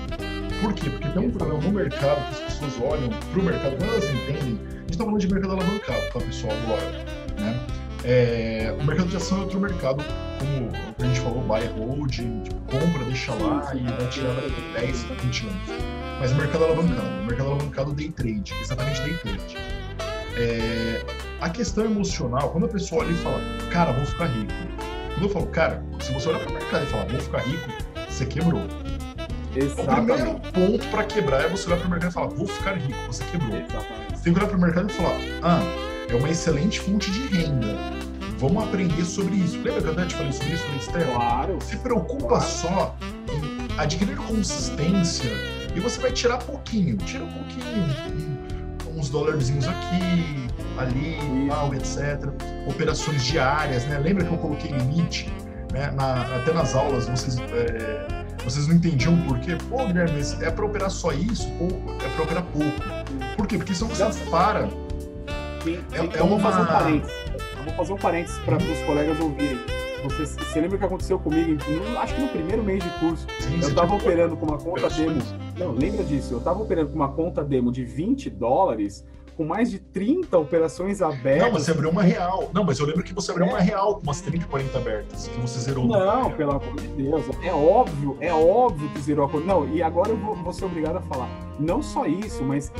Por quê? Porque tem um problema no mercado que as pessoas olham para o mercado, quando elas entendem, a gente está falando de mercado alavancado, tá, pessoal, agora. Né? É, o mercado de ação é outro mercado, como a gente falou, buy hold, tipo, compra, deixa lá e vai tirar daqui 10, 20 anos. Mas o mercado alavancado, o mercado alavancado day trade, exatamente day trade. É, a questão emocional, quando a pessoa olha e fala, cara, vou ficar rico. Quando eu falo, cara, se você olhar para o mercado e falar, vou ficar rico, você quebrou. Exatamente. O primeiro ponto para quebrar é você olhar para o mercado e falar, vou ficar rico, você quebrou. Exatamente. Você tem que olhar para o mercado e falar, ah, é uma excelente fonte de renda. Vamos aprender sobre isso. Lembra que eu até te falei sobre isso, Estela? Claro. Se preocupa claro. só em adquirir consistência e você vai tirar pouquinho. Tira um pouquinho, uns dólarzinhos aqui, ali, tal, etc. Operações diárias, né? Lembra que eu coloquei limite? Né? Na, até nas aulas vocês, é, vocês não entendiam por quê? Pô, Guilherme, é para operar só isso? Ou é para operar pouco? Por quê? Porque senão você para Sim, é, é uma... vou fazer um parênteses. Eu vou fazer um parênteses para os colegas ouvirem. Você, você lembra o que aconteceu comigo? acho que no primeiro mês de curso. Sim, eu estava operando com uma conta demo. Não, lembra disso? Eu estava operando com uma conta demo de 20 dólares com mais de 30 operações abertas. Não, você abriu uma real. Não, mas eu lembro que você abriu é. uma real com umas 30, 40 abertas, que você zerou. Não, pelo amor de Deus. É óbvio, é óbvio que zerou a conta. Não, e agora eu vou, vou ser obrigado a falar. Não só isso, mas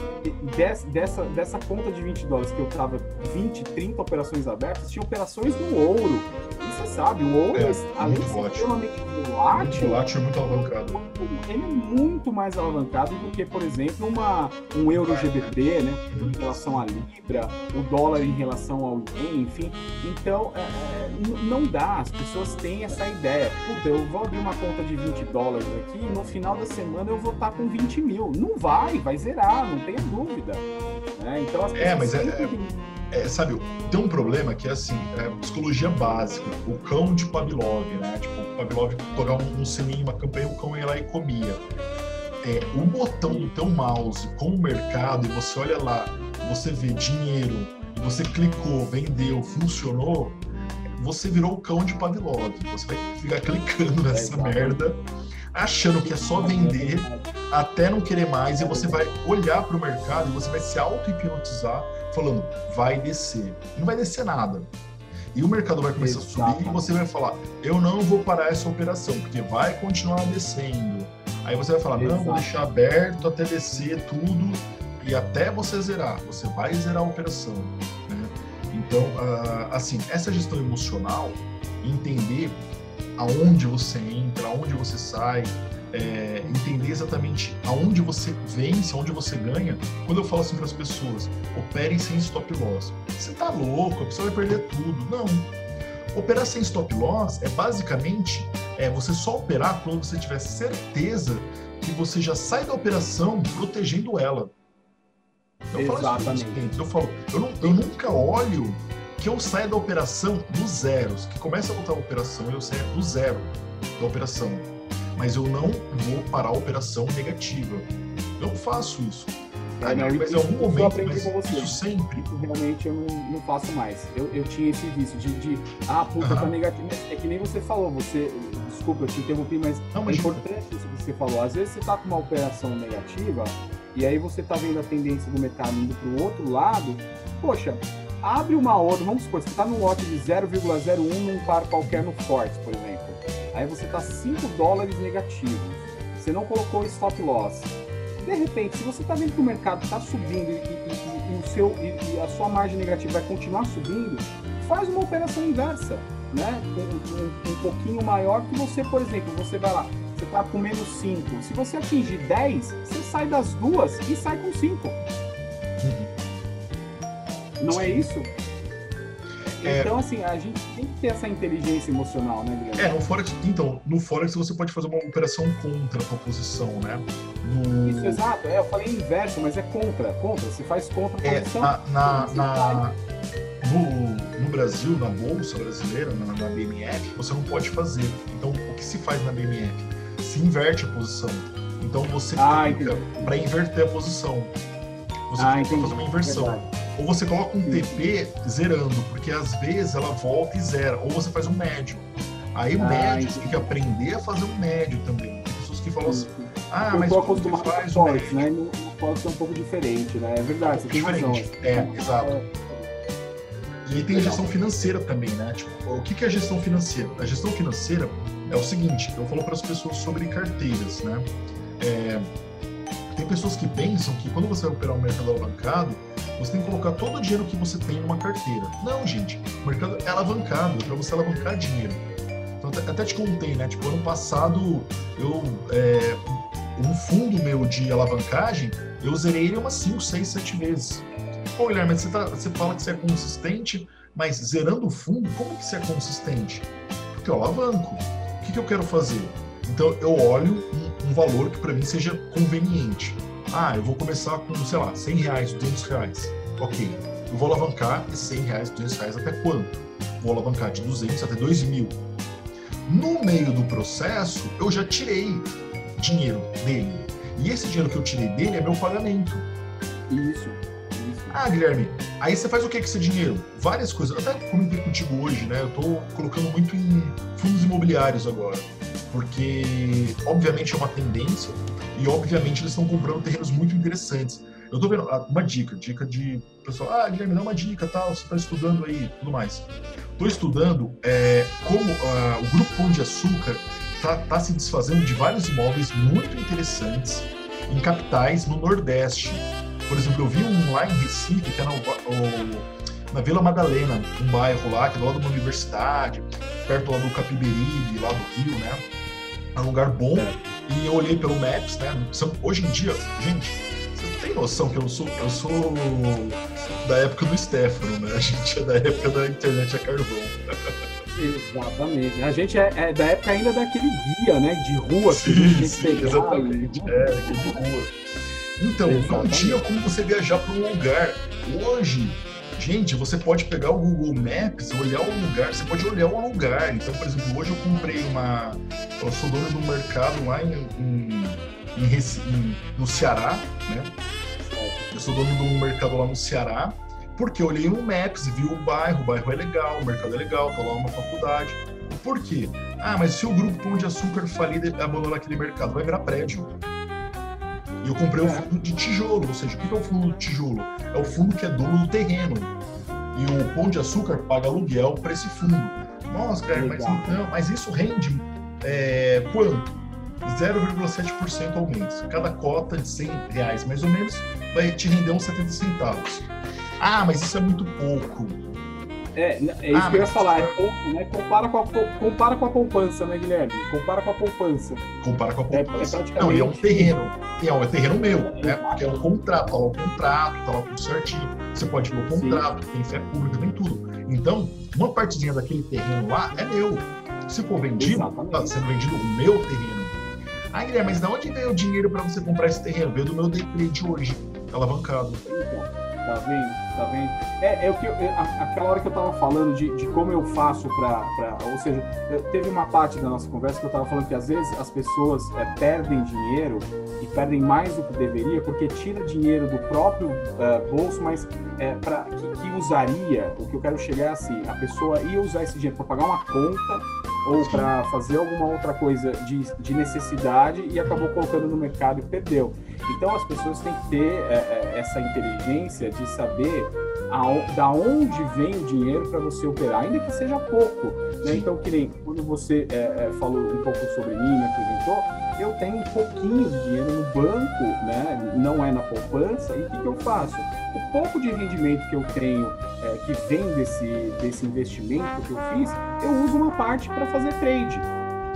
dessa, dessa conta de 20 dólares que eu tava 20, 30 operações abertas, tinha operações no ouro. Você sabe, o ouro, é, além de ser extremamente volátil, volátil é muito alavancado. Ele é muito mais alavancado do que, por exemplo, uma, um euro GBP, né? Em relação à Libra, o dólar em relação ao ien, enfim. Então, é, é não dá. As pessoas têm essa ideia. Puta, eu vou abrir uma conta de 20 dólares aqui e no final da semana eu vou estar com 20 mil. Não vai, vai zerar, não tenha dúvida. Né? Então, as é, mas é, é, é, sabe, tem um problema que é assim, é psicologia básica, o cão de Pavlov, né? Tipo, o Pavlov tocava um, um sininho, uma campanha, o cão ia lá e comia. É, o botão do teu mouse com o mercado e você olha lá, você vê dinheiro, você clicou, vendeu, funcionou, você virou o cão de Pavlov. Você vai ficar clicando nessa merda, achando que é só vender, até não querer mais, e você vai olhar para o mercado e você vai se auto-hipnotizar, falando, vai descer. Não vai descer nada. E o mercado vai começar a subir e você vai falar, eu não vou parar essa operação, porque vai continuar descendo. Aí você vai falar, Exato. não, vou deixar aberto até descer tudo e até você zerar. Você vai zerar a operação. Né? Então, assim, essa gestão emocional, entender aonde você entra, aonde você sai, é, entender exatamente aonde você vence, aonde você ganha. Quando eu falo assim para as pessoas, operem sem stop loss. Você tá louco, a pessoa vai perder tudo. Não. Operar sem stop loss é basicamente é, você só operar quando você tiver certeza que você já sai da operação protegendo ela. Eu Exatamente. Falo isso, eu falo, eu, não, eu nunca olho que eu saia da operação dos zeros, que começa a voltar a operação, eu saia do zero da operação. Mas eu não vou parar a operação negativa. Eu faço isso. É, não, mas em algum momento, eu aprendi com você. Isso sempre. Realmente eu não, não faço mais. Eu, eu tinha esse vício de, de ah, puta, tá negativo. É que nem você falou, você. Desculpa, eu te interrompi, mas não, é importante isso que você falou. Às vezes você tá com uma operação negativa e aí você tá vendo a tendência do mercado indo pro outro lado. Poxa, abre uma outra, vamos supor, você está num lote de 0,01 num par qualquer no Forte, por exemplo. Aí você está 5 dólares negativos. Você não colocou stop loss. De repente, se você está vendo que o mercado está subindo e, e, e, o seu, e, a sua margem negativa vai continuar subindo, faz uma operação inversa, né? Um, um, um pouquinho maior que você, por exemplo, você vai lá, você está com menos 5. Se você atingir 10, você sai das duas e sai com 5. Não é isso? É... Então, assim, a gente tem que ter essa inteligência emocional, né, Guilherme? É, no Forex, então, no Forex você pode fazer uma operação contra a posição, né? No... Isso, exato. É, eu falei inverso, mas é contra. Contra, você faz contra a é, posição. Na, na, na... No, no, Brasil, na Bolsa Brasileira, na, na BMF, você não pode fazer. Então, o que se faz na BMF? Se inverte a posição. Então, você ah, para inverter a posição. Você ah, tem que fazer uma inversão. Verdade. Ou você coloca um TP zerando, porque às vezes ela volta e zera. Ou você faz um médio. Aí o ah, médio, tem que aprender a fazer um médio também. Tem pessoas que falam assim, ah, mas como que faz o médio? Né? No, pode ser um pouco diferente, né? É verdade, você tem razão. É, exato. E tem a gestão financeira também, né? Tipo, o que é a gestão financeira? A gestão financeira é o seguinte, eu falo para as pessoas sobre carteiras, né? É, tem pessoas que pensam que quando você vai operar um mercado alavancado, você tem que colocar todo o dinheiro que você tem numa carteira. Não, gente. O mercado é alavancado, é para você alavancar dinheiro. Então, até te contei, né? Tipo, ano passado, eu. É, um fundo meu de alavancagem, eu zerei ele umas 5, 6, 7 vezes. Pô, Guilherme, você, tá, você fala que você é consistente, mas zerando o fundo, como que você é consistente? Porque eu alavanco. O que, que eu quero fazer? Então, eu olho um, valor que para mim seja conveniente. Ah, eu vou começar com, sei lá, 100 reais, 200 reais. Ok, eu vou alavancar de 100 reais, 200 reais até quanto? Vou alavancar de 200 até 2 mil. No meio do processo, eu já tirei dinheiro dele. E esse dinheiro que eu tirei dele é meu pagamento. Isso. Ah, Guilherme, aí você faz o que com esse dinheiro? Várias coisas. Eu até comentei contigo hoje, né? Eu tô colocando muito em fundos imobiliários agora. Porque, obviamente, é uma tendência e, obviamente, eles estão comprando terrenos muito interessantes. Eu tô vendo ah, uma dica, dica de pessoal, ah, Guilherme, dá uma dica, tal, você está estudando aí, tudo mais. Estou estudando é, como ah, o Grupo Pão de Açúcar está tá se desfazendo de vários imóveis muito interessantes em capitais no Nordeste. Por exemplo, eu vi um lá em Recife, que é na, o, na Vila Madalena, um bairro lá, que é do lado de uma universidade, perto lá do Capiberibe, lá do Rio, né? É um lugar bom. E eu olhei pelo Maps, né? Hoje em dia, gente, você tem noção que eu sou, eu sou da época do Stefano, né? A gente é da época da internet a carvão. Exatamente. A gente é, é, da época ainda daquele guia, né? De rua sim, que a gente sim, pegar, Exatamente, né? é, de rua. Então, exatamente. não tinha como você viajar para um lugar. Hoje, Gente, você pode pegar o Google Maps, olhar o lugar, você pode olhar o lugar. Então, por exemplo, hoje eu comprei uma. Eu sou dono de um mercado lá em, em, em, no Ceará, né? Eu sou dono de um mercado lá no Ceará, porque eu olhei no Maps vi o bairro, o bairro é legal, o mercado é legal, tá lá uma faculdade. Por quê? Ah, mas se o grupo Pão de Açúcar falir e abandonar aquele mercado, vai virar prédio. E eu comprei o um fundo de tijolo, ou seja, o que é o fundo de tijolo? É o fundo que é dono do terreno. E o Pão de Açúcar paga aluguel para esse fundo. Nossa, cara, mas, não, mas isso rende é, quanto? 0,7% ao mês. Cada cota de 100 reais, mais ou menos, vai te render uns 70 centavos. Ah, mas isso é muito pouco. É, é isso ah, que eu ia falar. É pouco, né? Compara com, a, compara com a poupança, né, Guilherme? Compara com a poupança. Compara com a poupança. É, é praticamente... Não, e é um terreno. É, um terreno meu, né? Porque é um contrato, tá lá o contrato, tá lá tudo certinho. Você pode ver o contrato, Sim. tem fé pública, tem tudo. Então, uma partezinha daquele terreno lá é meu. Se for vendido, Exatamente. tá sendo vendido o meu terreno. Ah, Guilherme, mas de onde veio o dinheiro para você comprar esse terreno? Veio do meu day trade hoje, alavancado. Então. Tá vendo? Tá vendo? É, é o que eu, é, aquela hora que eu tava falando de, de como eu faço para, ou seja, teve uma parte da nossa conversa que eu tava falando que às vezes as pessoas é, perdem dinheiro e perdem mais do que deveria porque tira dinheiro do próprio uh, bolso, mas é, para que, que, usaria, o que eu quero chegar é assim, a pessoa ia usar esse dinheiro para pagar uma conta ou para fazer alguma outra coisa de, de necessidade e acabou colocando no mercado e perdeu. Então as pessoas têm que ter é, é, essa inteligência de saber a, da onde vem o dinheiro para você operar, ainda que seja pouco. Né? Então, que nem quando você é, é, falou um pouco sobre mim, me apresentou, eu tenho um pouquinho de dinheiro no banco, né? não é na poupança, e o que, que eu faço? O pouco de rendimento que eu tenho, é, que vem desse, desse investimento que eu fiz, eu uso uma parte para fazer trade.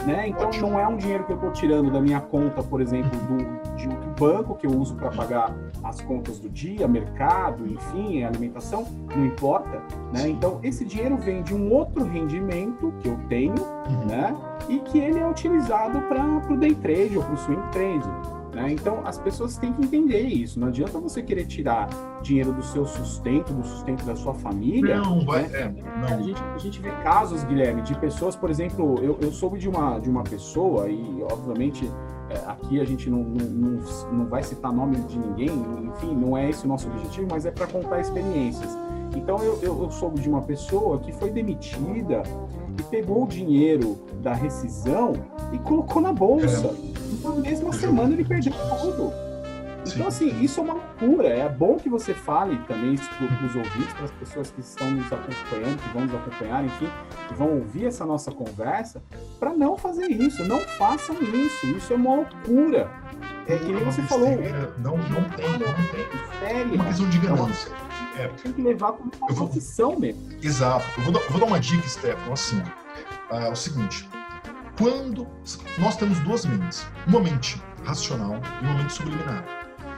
Né? Então não é um dinheiro que eu estou tirando da minha conta, por exemplo, do, de um banco que eu uso para pagar as contas do dia, mercado, enfim, alimentação, não importa. Né? Então esse dinheiro vem de um outro rendimento que eu tenho, uhum. né? E que ele é utilizado para o day trade ou para o swing trade. Né? Então, as pessoas têm que entender isso. Não adianta você querer tirar dinheiro do seu sustento, do sustento da sua família. Não, vai. Né? É, não. A, gente, a gente vê casos, Guilherme, de pessoas, por exemplo, eu, eu soube de uma, de uma pessoa, e obviamente é, aqui a gente não, não, não vai citar nome de ninguém, enfim, não é esse o nosso objetivo, mas é para contar experiências. Então, eu, eu, eu soube de uma pessoa que foi demitida e pegou o dinheiro da rescisão e colocou na bolsa. É. Então, na mesma semana ele perdeu tudo. Então, assim, isso é uma loucura. É bom que você fale também isso para os ouvintes, para as pessoas que estão nos acompanhando, que vão nos acompanhar, enfim, que vão ouvir essa nossa conversa, para não fazer isso. Não façam isso. Isso é uma loucura. É que nem você falou. Não, não tem, não tem. Sério. Uma questão de ganância. É. Tem que levar como uma vou... profissão mesmo. Exato. Eu vou dar, vou dar uma dica, Stefano, assim. Ah, é o seguinte quando nós temos duas mentes, uma mente racional e uma mente subliminar.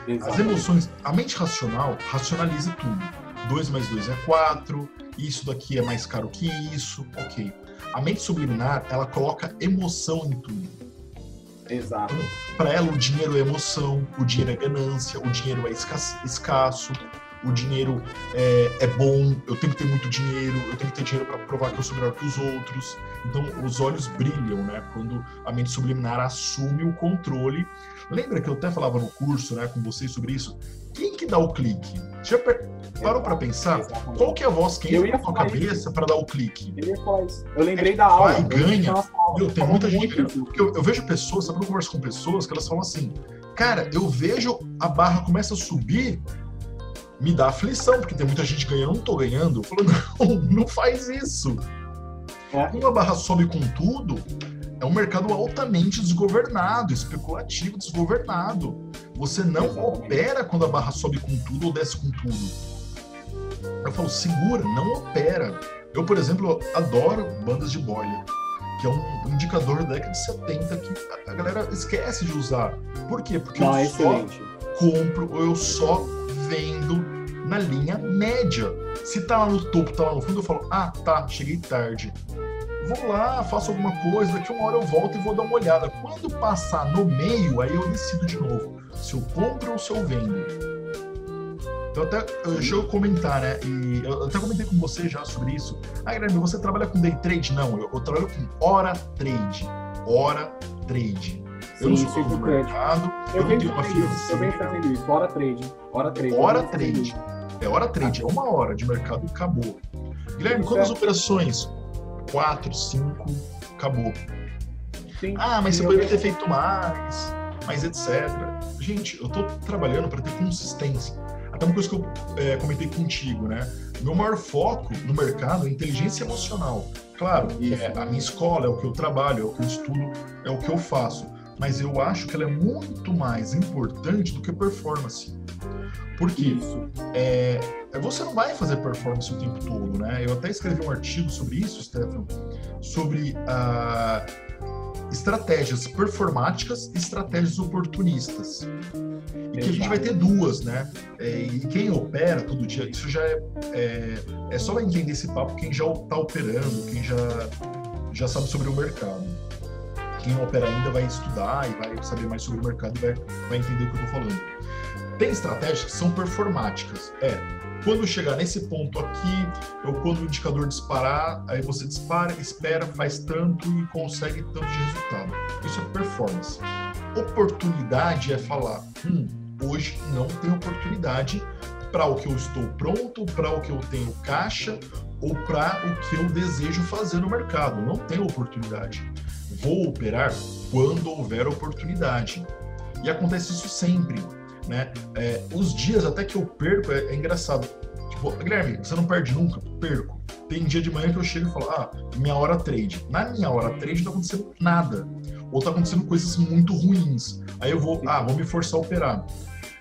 Exatamente. As emoções, a mente racional racionaliza tudo. 2 mais 2 é 4, isso daqui é mais caro que isso, ok. A mente subliminar, ela coloca emoção em tudo. Exato. Então, para ela, o dinheiro é emoção, o dinheiro é ganância, o dinheiro é escasso, o dinheiro é, é, bom, eu tenho que ter muito dinheiro, eu tenho que ter dinheiro para provar que eu sou melhor que os outros. Então, os olhos brilham, né? Quando a mente subliminar assume o controle. Lembra que eu até falava no curso, né, com vocês sobre isso? Quem que dá o clique? Já parou para pensar? Exatamente. Qual que é a voz que entra na sua cabeça para dar o clique? Eu, eu lembrei é da aula. Vai, ganha. Meu, tem muita gente. Eu, eu, vejo pessoas, sabe, eu converso com pessoas que elas falam assim, cara, eu vejo a barra começa a subir, me dá aflição, porque tem muita gente ganhando, eu não tô ganhando. Eu falo, <laughs> não, não faz isso. É. Quando a barra sobe com tudo, é um mercado altamente desgovernado, especulativo, desgovernado. Você não Exatamente. opera quando a barra sobe com tudo ou desce com tudo. Eu falo, segura, não opera. Eu, por exemplo, adoro bandas de bolha, que é um indicador da década de 70 que a galera esquece de usar. Por quê? Porque não, eu é só compro ou eu só vendo na linha média. Se tá lá no topo, tá lá no fundo, eu falo, ah, tá, cheguei tarde. Vou lá, faço alguma coisa, daqui uma hora eu volto e vou dar uma olhada. Quando passar no meio, aí eu decido de novo se eu compro ou se eu vendo. Então até deixa eu comentar, né? E eu até comentei com você já sobre isso. Ah, Guilherme, você trabalha com day trade? Não, eu, eu trabalho com hora trade. Hora trade. Eu não sou do mercado, eu, eu não tenho uma financeira. Eu venho fazendo isso, hora trade. Hora trade. Hora trade. É hora trade, é uma hora de mercado acabou. Guilherme, quantas operações? Quatro, cinco, acabou. Sim, ah, mas você poderia ter feito mais, mais etc. Gente, eu tô trabalhando para ter consistência. Até uma coisa que eu é, comentei contigo, né? Meu maior foco no mercado é inteligência emocional. Claro, é a minha escola, é o que eu trabalho, é o que eu estudo, é o que eu faço mas eu acho que ela é muito mais importante do que performance. Porque. É, você não vai fazer performance o tempo todo, né? Eu até escrevi um artigo sobre isso, Stefano, sobre a estratégias performáticas e estratégias oportunistas. E que a gente vai ter duas, né? É, e quem opera todo dia, isso já é, é, é só vai entender esse papo quem já está operando, quem já, já sabe sobre o mercado. Quem não opera ainda vai estudar e vai saber mais sobre o mercado e vai, vai entender o que eu estou falando. Tem estratégias que são performáticas. É, quando chegar nesse ponto aqui, ou quando o indicador disparar, aí você dispara, espera, faz tanto e consegue tanto de resultado. Isso é performance. Oportunidade é falar, hum, hoje não tem oportunidade para o que eu estou pronto, para o que eu tenho caixa ou para o que eu desejo fazer no mercado. Não tem oportunidade. Vou operar quando houver oportunidade. E acontece isso sempre né? É, os dias até que eu perco é, é, engraçado. Tipo, Guilherme, você não perde nunca? Perco. Tem dia de manhã que eu chego e falo, ah, minha hora trade. Na minha hora trade não tá acontecendo nada. Ou tá acontecendo coisas muito ruins. Aí eu vou, ah, vou me forçar a operar.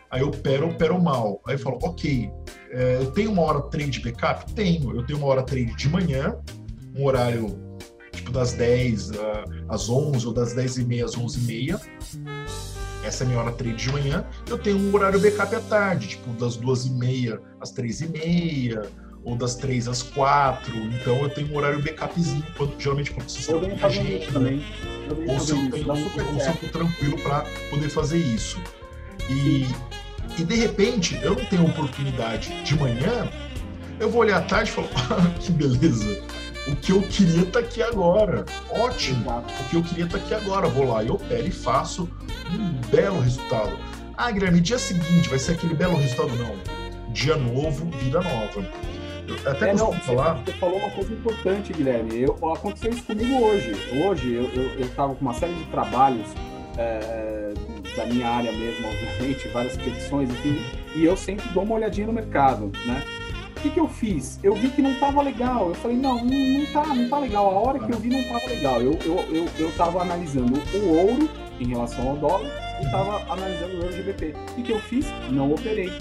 Aí eu opero, opero mal. Aí eu falo, ok, é, eu tenho uma hora trade backup? Tenho. Eu tenho uma hora trade de manhã, um horário tipo das 10 às 11 ou das 10 e meia às 11 e meia essa é a minha hora trade de manhã, eu tenho um horário backup à tarde, tipo das duas e meia às três e meia, ou das três às quatro. Então eu tenho um horário backupzinho, quando, geralmente quando preciso sair com gente, também. ou se eu tenho ou se eu tô tranquilo para poder fazer isso. E, e de repente eu não tenho oportunidade de manhã, eu vou olhar à tarde e falo, <laughs> ah, que beleza o que eu queria tá aqui agora. Ótimo. O que eu queria tá aqui agora. Vou lá e opero e faço um belo resultado. Ah, Guilherme, dia seguinte vai ser aquele belo resultado? Não. Dia novo, vida nova. Eu até é, não, falar. Você falou uma coisa importante, Guilherme. Eu, aconteceu isso comigo hoje. Hoje eu, eu, eu tava com uma série de trabalhos é, da minha área mesmo, obviamente, várias petições, enfim, e eu sempre dou uma olhadinha no mercado, né? Que, que eu fiz? Eu vi que não tava legal. Eu falei, não, não, não tá, não tá legal. A hora que eu vi não tava legal. Eu, eu, eu, eu tava analisando o ouro em relação ao dólar e tava analisando o euro GBP. O que, que eu fiz? Não operei.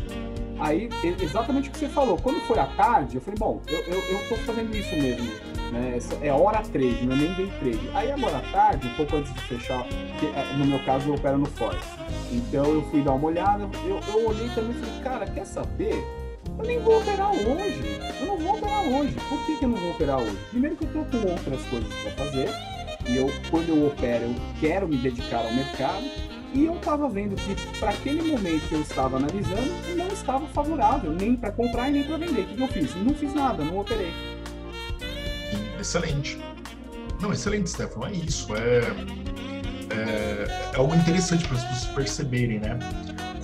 Aí, exatamente o que você falou. Quando foi à tarde, eu falei, bom, eu, eu, eu tô fazendo isso mesmo. Né? É hora trade, não é nem day trade. Aí agora à tarde, um pouco antes de fechar, é, no meu caso eu opero no Forex. Então eu fui dar uma olhada, eu, eu olhei também e falei, cara, quer saber? Eu nem vou operar hoje. Eu não vou operar hoje. Por que, que eu não vou operar hoje? Primeiro que eu estou com outras coisas para fazer. E eu, quando eu opero, eu quero me dedicar ao mercado. E eu estava vendo que para aquele momento que eu estava analisando, não estava favorável, nem para comprar e nem para vender. O que, que eu fiz? Não fiz nada, não operei. Excelente. Não, excelente, Stefano. É isso. É, é, é algo interessante para as pessoas perceberem, né?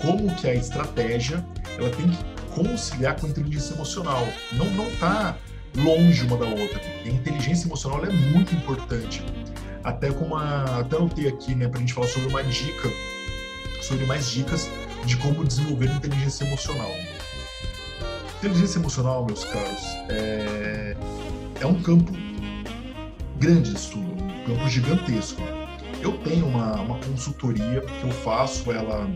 Como que a estratégia ela tem que conciliar com a inteligência emocional. Não não está longe uma da outra. a inteligência emocional é muito importante. Até como uma, até anotei aqui, né, para a gente falar sobre uma dica, sobre mais dicas de como desenvolver inteligência emocional. Inteligência emocional, meus caros, é, é um campo grande de estudo, um campo gigantesco. Eu tenho uma, uma consultoria que eu faço, ela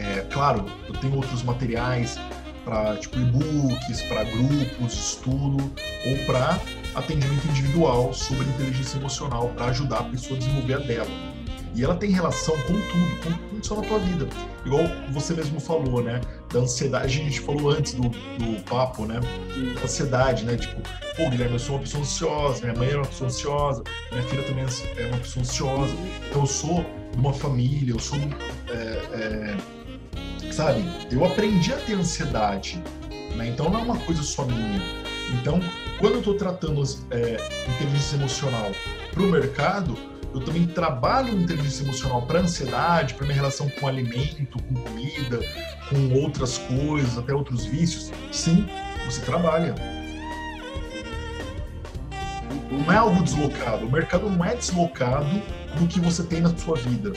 é, claro, eu tenho outros materiais para tipo e-books, para grupos estudo ou para atendimento individual sobre inteligência emocional para ajudar a pessoa a desenvolver a dela. E ela tem relação com tudo, com tudo só na tua vida. Igual você mesmo falou, né? Da ansiedade, a gente falou antes do, do papo, né? Da ansiedade, né? Tipo, pô, Guilherme, eu sou uma pessoa ansiosa, minha mãe é uma pessoa ansiosa, minha filha também é uma pessoa ansiosa. Então eu sou de uma família, eu sou. É, é, sabe? Eu aprendi a ter ansiedade, né? Então não é uma coisa só minha. Então, quando eu estou tratando é, inteligência emocional para o mercado, eu também trabalho inteligência emocional para ansiedade, para minha relação com alimento, com comida, com outras coisas, até outros vícios. Sim, você trabalha. Não é algo deslocado. O mercado não é deslocado do que você tem na sua vida.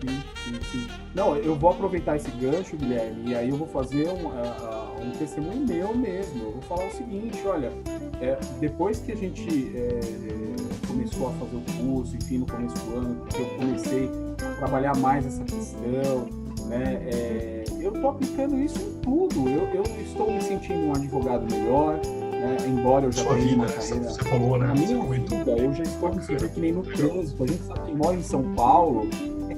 Sim, sim, sim. Não, eu vou aproveitar esse gancho, Guilherme, e aí eu vou fazer um, uh, um testemunho meu mesmo. Eu vou falar o seguinte, olha, é, depois que a gente é, é, começou a fazer o curso, enfim, no começo do ano, que eu comecei a trabalhar mais essa questão, né? É, eu estou aplicando isso em tudo. Eu, eu, estou me sentindo um advogado melhor, né? embora eu já Sua tenha vida, uma carreira. Você falou, né? A minha vida, eu já estou me sentindo que nem no trânsito. A gente sabe que mora em São Paulo,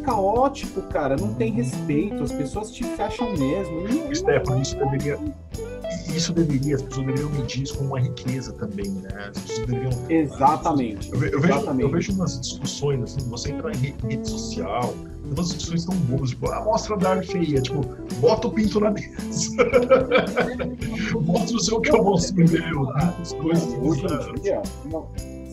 caótico, cara. Não tem respeito. As pessoas te fecham mesmo. E, Stefano, isso deveria isso deveria, as pessoas deveriam medir isso como uma riqueza também, né? As pessoas deveriam. Exatamente. Eu, eu, vejo, exatamente. eu vejo umas discussões, assim, você entra em rede, social, umas discussões tão bobas, tipo, ah, mostra a dar feia, tipo, bota o pinto na mesa. mostra o seu que eu mostro meu. As coisas. Hoje em dia,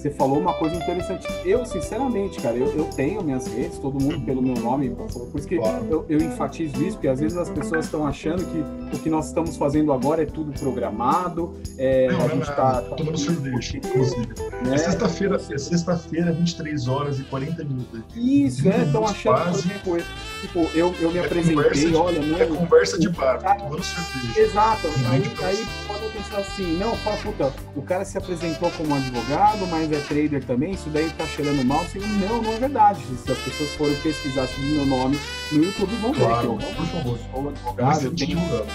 você falou uma coisa interessante. Eu, sinceramente, cara, eu, eu tenho minhas redes, todo mundo pelo meu nome, por isso que Claro. eu, eu enfatizo isso, porque às vezes as pessoas estão achando que o que nós estamos fazendo agora é tudo programado, é, Não, a não é gente nada. tá, Tô tomando cerveja, inclusive. né? É sexta-feira, é sexta-feira, 23 horas e 40 minutos. Isso, é, estão achando, Quase. exemplo, eu- tipo, eu, eu me É apresentei, de- olha, É não, conversa de bar, tô tomando cerveja. Exato, aí, aí pode pensar assim, não, fala, puta, o cara se apresentou como advogado, mas é trader também, isso daí tá cheirando mal. Assim, não, não é verdade. Se as pessoas forem pesquisar sobre o meu nome no YouTube, vão ver que Claro, eu sou advogado, eu eu te tenho divulgando.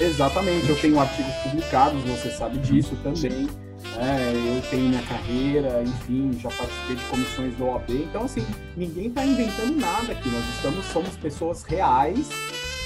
Exatamente, eu tenho artigos publicados, você sabe disso também. né? eu tenho minha carreira, enfim, já participei de comissões do OAB. Então, assim, ninguém está inventando nada aqui. Nós estamos, somos pessoas reais.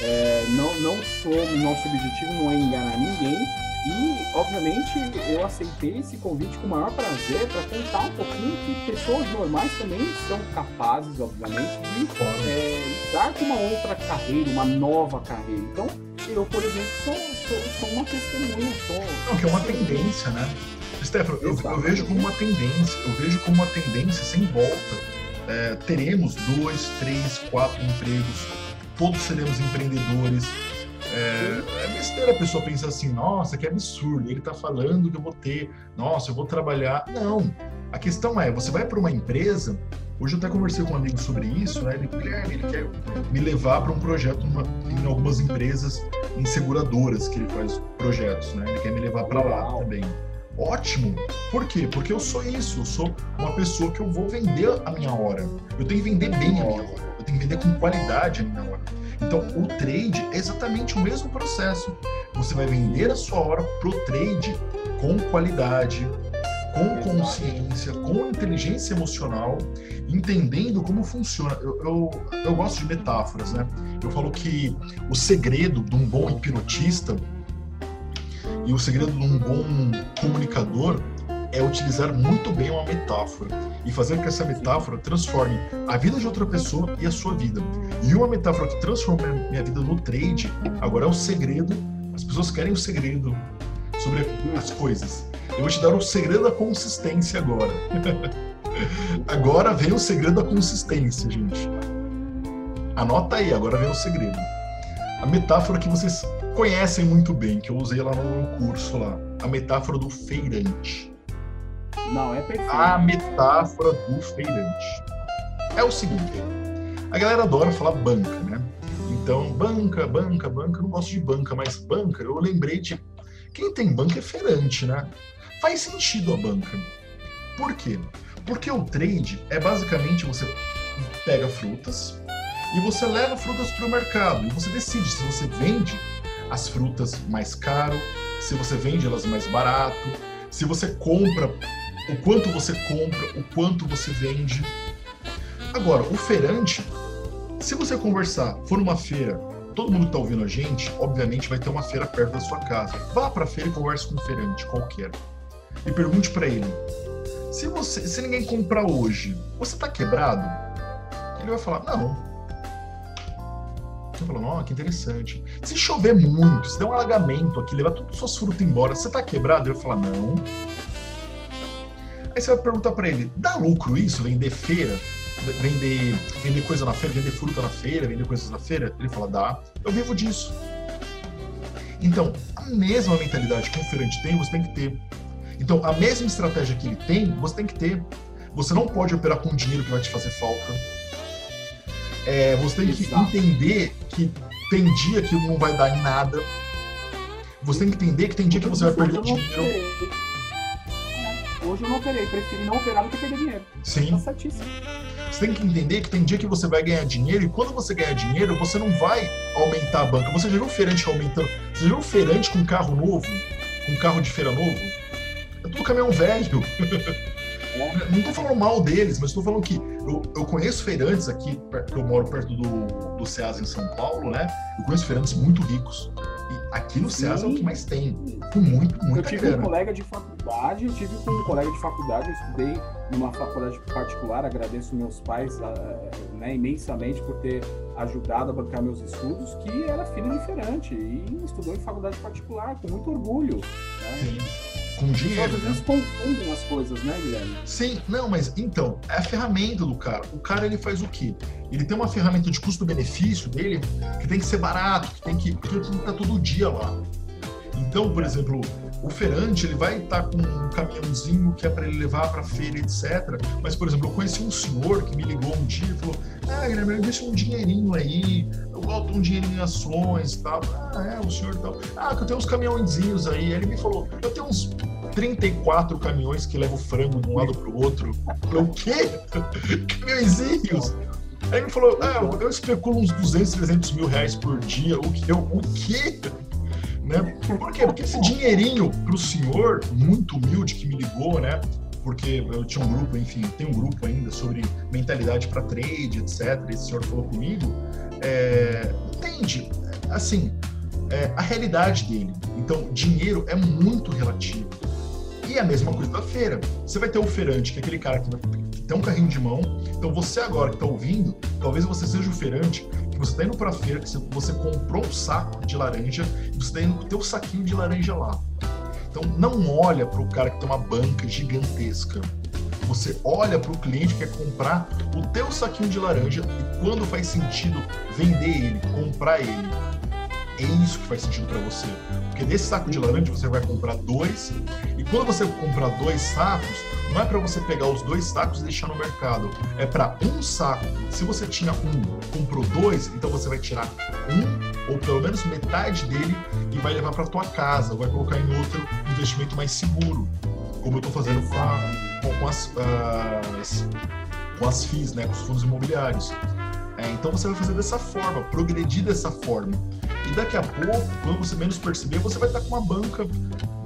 é, não, não somos, nosso objetivo não é enganar ninguém. E, obviamente, eu aceitei esse convite com o maior prazer para contar um pouquinho que pessoas normais também são capazes, obviamente, de é, lidar com uma outra carreira, uma nova carreira. Então, eu, por exemplo, sou, sou, sou uma testemunha, sou. Não, que é uma tendência, né? Stefano, eu, eu vejo como uma tendência, eu vejo como uma tendência sem volta. É, teremos dois, três, quatro empregos, todos seremos empreendedores. É, é besteira a pessoa pensar assim, nossa, que absurdo, ele tá falando que eu vou ter, nossa, eu vou trabalhar. Não. A questão é, você vai para uma empresa, hoje eu até conversei com um amigo sobre isso, né? Ele, Guilherme, ele quer me levar para um projeto numa- em algumas empresas, em seguradoras que ele faz projetos, né? Ele quer me levar para lá também. Ótimo. Por quê? Porque eu sou isso, eu sou uma pessoa que eu vou vender a minha hora. Eu tenho que vender bem a minha hora. Eu tenho que vender com qualidade a minha hora. Então, o trade é exatamente o mesmo processo. Você vai vender a sua hora pro trade com qualidade, com consciência, com inteligência emocional, entendendo como funciona. Eu, eu, eu gosto de metáforas, né? Eu falo que o segredo de um bom hipnotista e o segredo de um bom comunicador é utilizar muito bem uma metáfora e fazer com que essa metáfora transforme a vida de outra pessoa e a sua vida. E uma metáfora que transforma minha vida no trade, agora é o segredo. As pessoas querem o segredo sobre as coisas. Eu vou te dar o segredo da consistência agora. <laughs> agora vem o segredo da consistência, gente. Anota aí, agora vem o segredo. A metáfora que vocês conhecem muito bem, que eu usei lá no curso lá. A metáfora do feirante. Não, é perfeito. A metáfora do feirante. É o seguinte, a galera adora falar banca, né? Então, banca, banca, banca, eu não gosto de banca, mas banca, eu lembrei de quem tem banca é feirante, né? Faz sentido a banca. Por quê? Porque o trade é basicamente você pega frutas e você leva frutas para o mercado e você decide se você vende as frutas mais caro, se você vende elas mais barato, se você compra o quanto você compra, o quanto você vende. Agora, o feirante, se você conversar, for numa feira, todo mundo que está ouvindo a gente, obviamente vai ter uma feira perto da sua casa. Vá para a feira e converse com um feirante qualquer. E pergunte para ele: se, você, se ninguém comprar hoje, você está quebrado? Ele vai falar: não. Você fala, ó, que interessante. Se chover muito, se der um alagamento aqui, levar todas as suas frutas embora, você tá quebrado? Ele vai falar, não. Aí você vai perguntar pra ele, dá lucro isso? Vender feira? Vender, vender coisa na feira, vender fruta na feira, vender coisas na feira? Ele fala, dá. Eu vivo disso. Então, a mesma mentalidade que um feirante tem, você tem que ter. Então, a mesma estratégia que ele tem, você tem que ter. Você não pode operar com dinheiro que vai te fazer falta. É, você tem que Exato. entender que tem dia que não vai dar em nada. Você tem que entender que tem dia que você vai perder dinheiro. Hoje eu não operei, preferi não operar do que perder dinheiro. Sim. Tá certíssimo. Você tem que entender que tem dia que você vai ganhar dinheiro e quando você ganhar dinheiro, você não vai aumentar a banca. Você já viu feirante aumentando? Você já viu feirante com carro novo? Com carro de feira novo? É tudo caminhão velho. <laughs> Não estou falando mal deles, mas estou falando que eu, eu, conheço feirantes aqui, eu moro perto do, do Ceasa em São Paulo, né? Eu conheço feirantes muito ricos. Aqui no Ceasa é o que mais tem. Com muito, muita Eu tive grana. um colega de faculdade, eu tive um colega de faculdade, eu estudei numa faculdade particular, agradeço meus pais ah, né, imensamente por ter ajudado a bancar meus estudos, que era filho de feirante e estudou em faculdade particular, com muito orgulho. Né? Sim com dinheiro. Às vezes confundem as coisas, né, Guilherme? Sim, não, mas então, é a ferramenta do cara. O cara ele faz o quê? Ele tem uma ferramenta de custo-benefício dele que tem que ser barato, que tem que, que tem que estar todo dia lá. Então, por exemplo, o feirante ele vai estar com um caminhãozinho que é para ele levar para feira, etc. Mas, por exemplo, eu conheci um senhor que me ligou um dia e falou: Ah, Guilherme, deixa um dinheirinho aí, eu boto um dinheirinho em ações e tal. Ah, é, o senhor tal. Ah, que eu tenho uns caminhãozinhos aí. Ele me falou: Eu tenho uns 34 caminhões que levam frango de um lado para o outro. Eu falei: O quê? <laughs> Caminhõezinhos? Aí ele falou: Ah, eu especulo uns 200, 300 mil reais por dia. O que? O quê? Né? Por quê? Porque esse dinheirinho para o senhor, muito humilde, que me ligou, né? Porque eu tinha um grupo, enfim, tem um grupo ainda sobre mentalidade para trade, etc. Esse senhor falou comigo. É, entende? Assim, é, a realidade dele. Então, dinheiro é muito relativo. E a mesma coisa da feira. Você vai ter o feirante, que é aquele cara que, que tem um carrinho de mão. Então, você agora que está ouvindo, talvez você seja o feirante você está indo para a feira, que você comprou um saco de laranja e você está indo com o teu saquinho de laranja lá. Então não olha para o cara que tem uma banca gigantesca. Você olha para o cliente que quer comprar o teu saquinho de laranja e quando faz sentido vender ele, comprar ele. É isso que faz sentido para você. Porque desse saco de laranja você vai comprar dois e quando você comprar dois sacos, não é para você pegar os dois sacos e deixar no mercado. É para um saco. Se você tinha um, comprou dois, então você vai tirar um ou pelo menos metade dele e vai levar para tua casa, ou vai colocar em outro investimento mais seguro, como eu estou fazendo com, a, com, as, as, com as FIIs, né, com os fundos imobiliários. É, então você vai fazer dessa forma, progredir dessa forma. E daqui a pouco, quando você menos perceber, você vai estar com uma banca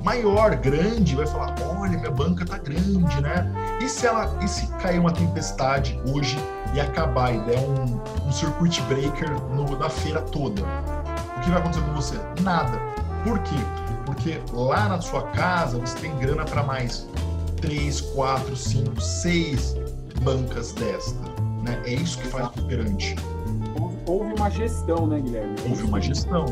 maior, grande, vai falar: olha, minha banca tá grande, né? E se ela, e se cair uma tempestade hoje e acabar e der um, um circuit breaker no, na feira toda? O que vai acontecer com você? Nada. Por quê? Porque lá na sua casa você tem grana para mais 3, 4, 5, 6 bancas desta. Né? É isso que faz o operante houve uma gestão, né, Guilherme? Houve uma gestão.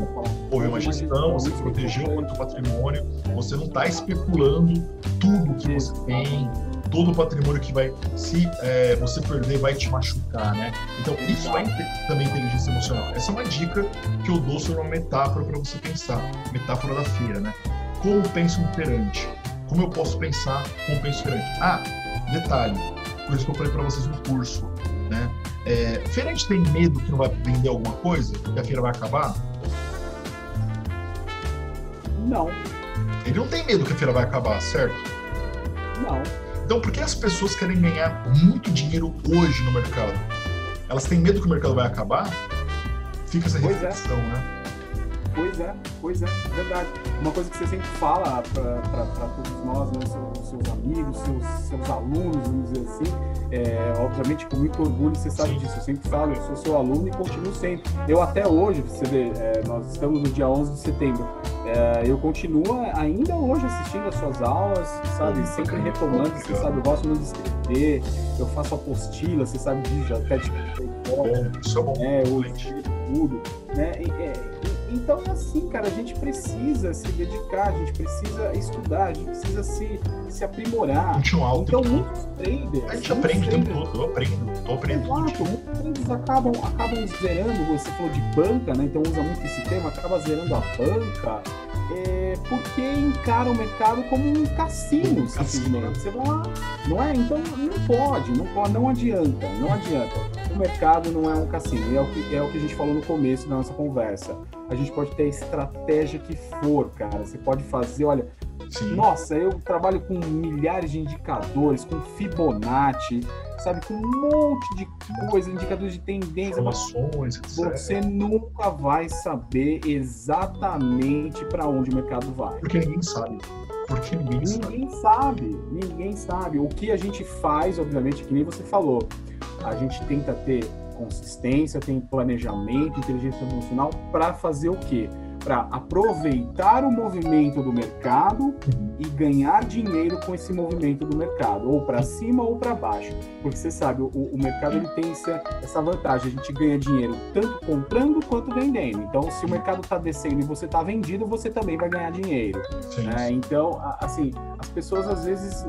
Houve uma gestão, você protegeu o patrimônio, você não está especulando tudo que você tem, todo o patrimônio que vai, se é, você perder, vai te machucar, né? Então, isso é também inteligência emocional. Essa é uma dica que eu dou sobre uma metáfora para você pensar, metáfora da feira, né? Como pensa um perante? Como eu posso pensar como penso perante? Ah, detalhe, coisa que eu falei para vocês no curso, né? É, feirante tem medo que não vai vender alguma coisa? Que a feira vai acabar? Não. Ele não tem medo que a feira vai acabar, certo? Não. Então, por que as pessoas querem ganhar muito dinheiro hoje no mercado? Elas têm medo que o mercado vai acabar? Fica essa é. reflexão, é. né? Pois é, pois é, verdade. Uma coisa que você sempre fala para todos nós, né, seus, seus amigos, seus, seus alunos, vamos dizer assim, é, obviamente com muito orgulho você sabe Sim. disso. Eu sempre falo, eu sou seu aluno e continuo sempre. Eu até hoje, você vê, é, nós estamos no dia 11 de setembro, é, eu continuo ainda hoje assistindo as suas aulas, sabe, sempre retomando, você sabe, eu gosto muito de escrever, eu faço apostila, você sabe disso, já até tipo, bom, isso é bom, é, eu tudo, né, é, então é assim, cara, a gente precisa se dedicar, a gente precisa estudar, a gente precisa se, se aprimorar. Continuar então muitos traders. A gente aprende o tempo todo, eu aprendo, tô aprendendo. Exato, muitos traders acabam, acabam zerando, você falou de banca, né? Então usa muito esse tema, acaba zerando a banca. É, porque encara o mercado como um cassino, simplesmente. Você vai lá, não é? Então não pode, não pode, não adianta, não adianta o mercado não é um cassino. É o, que, é o que a gente falou no começo da nossa conversa. A gente pode ter a estratégia que for, cara. Você pode fazer, olha, Sim. Nossa, eu trabalho com milhares de indicadores, com Fibonacci, sabe, com um monte de coisa, indicadores de tendência. Informações, Você nunca vai saber exatamente para onde o mercado vai. Porque ninguém sabe. Porque ninguém, ninguém sabe. sabe. Ninguém sabe. O que a gente faz, obviamente, que nem você falou, a gente tenta ter consistência, tem planejamento, inteligência emocional para fazer o quê? para aproveitar o movimento do mercado e ganhar dinheiro com esse movimento do mercado, ou para cima ou para baixo. Porque você sabe, o, o mercado ele tem essa, essa vantagem, a gente ganha dinheiro tanto comprando quanto vendendo. Então, se o mercado está descendo e você está vendido, você também vai ganhar dinheiro. Né? Então, assim, as pessoas às vezes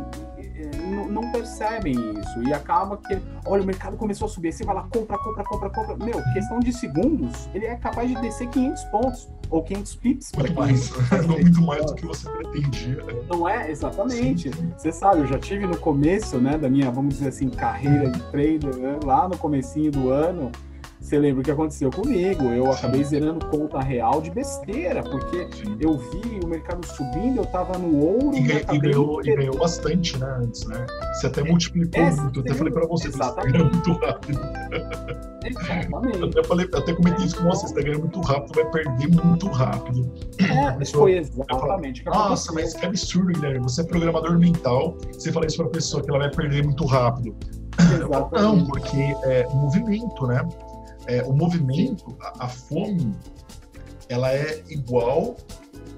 não percebem isso e acaba que, olha, o mercado começou a subir, você vai lá, compra, compra, compra, compra. Meu, questão de segundos, ele é capaz de descer 500 pontos ou 500 pips. Muito mais, muito mais do que você pretendia. Não é? Exatamente. Sim. Você sabe, eu já tive no começo, né, da minha, vamos dizer assim, carreira de trader, né, lá no comecinho do ano, você lembra o que aconteceu comigo? Eu acabei zerando conta real de besteira, porque Sim. eu vi o mercado subindo, eu tava no ouro. E, e, ganhou, e ganhou, bastante, né? Antes, né? Você até multiplicou é, muito. Eu até falei pra você, você ganhou muito rápido. Exatamente. <laughs> Eu até, falei, até comentei isso com você, você tá ganhando muito rápido, vai perder muito rápido. É, foi exatamente. Falar, Nossa, mas que absurdo, Guilherme. Você é programador mental, você fala isso pra pessoa que ela vai perder muito rápido. Exatamente. Não, porque é movimento, né? É, o movimento, a, a, fome, ela é igual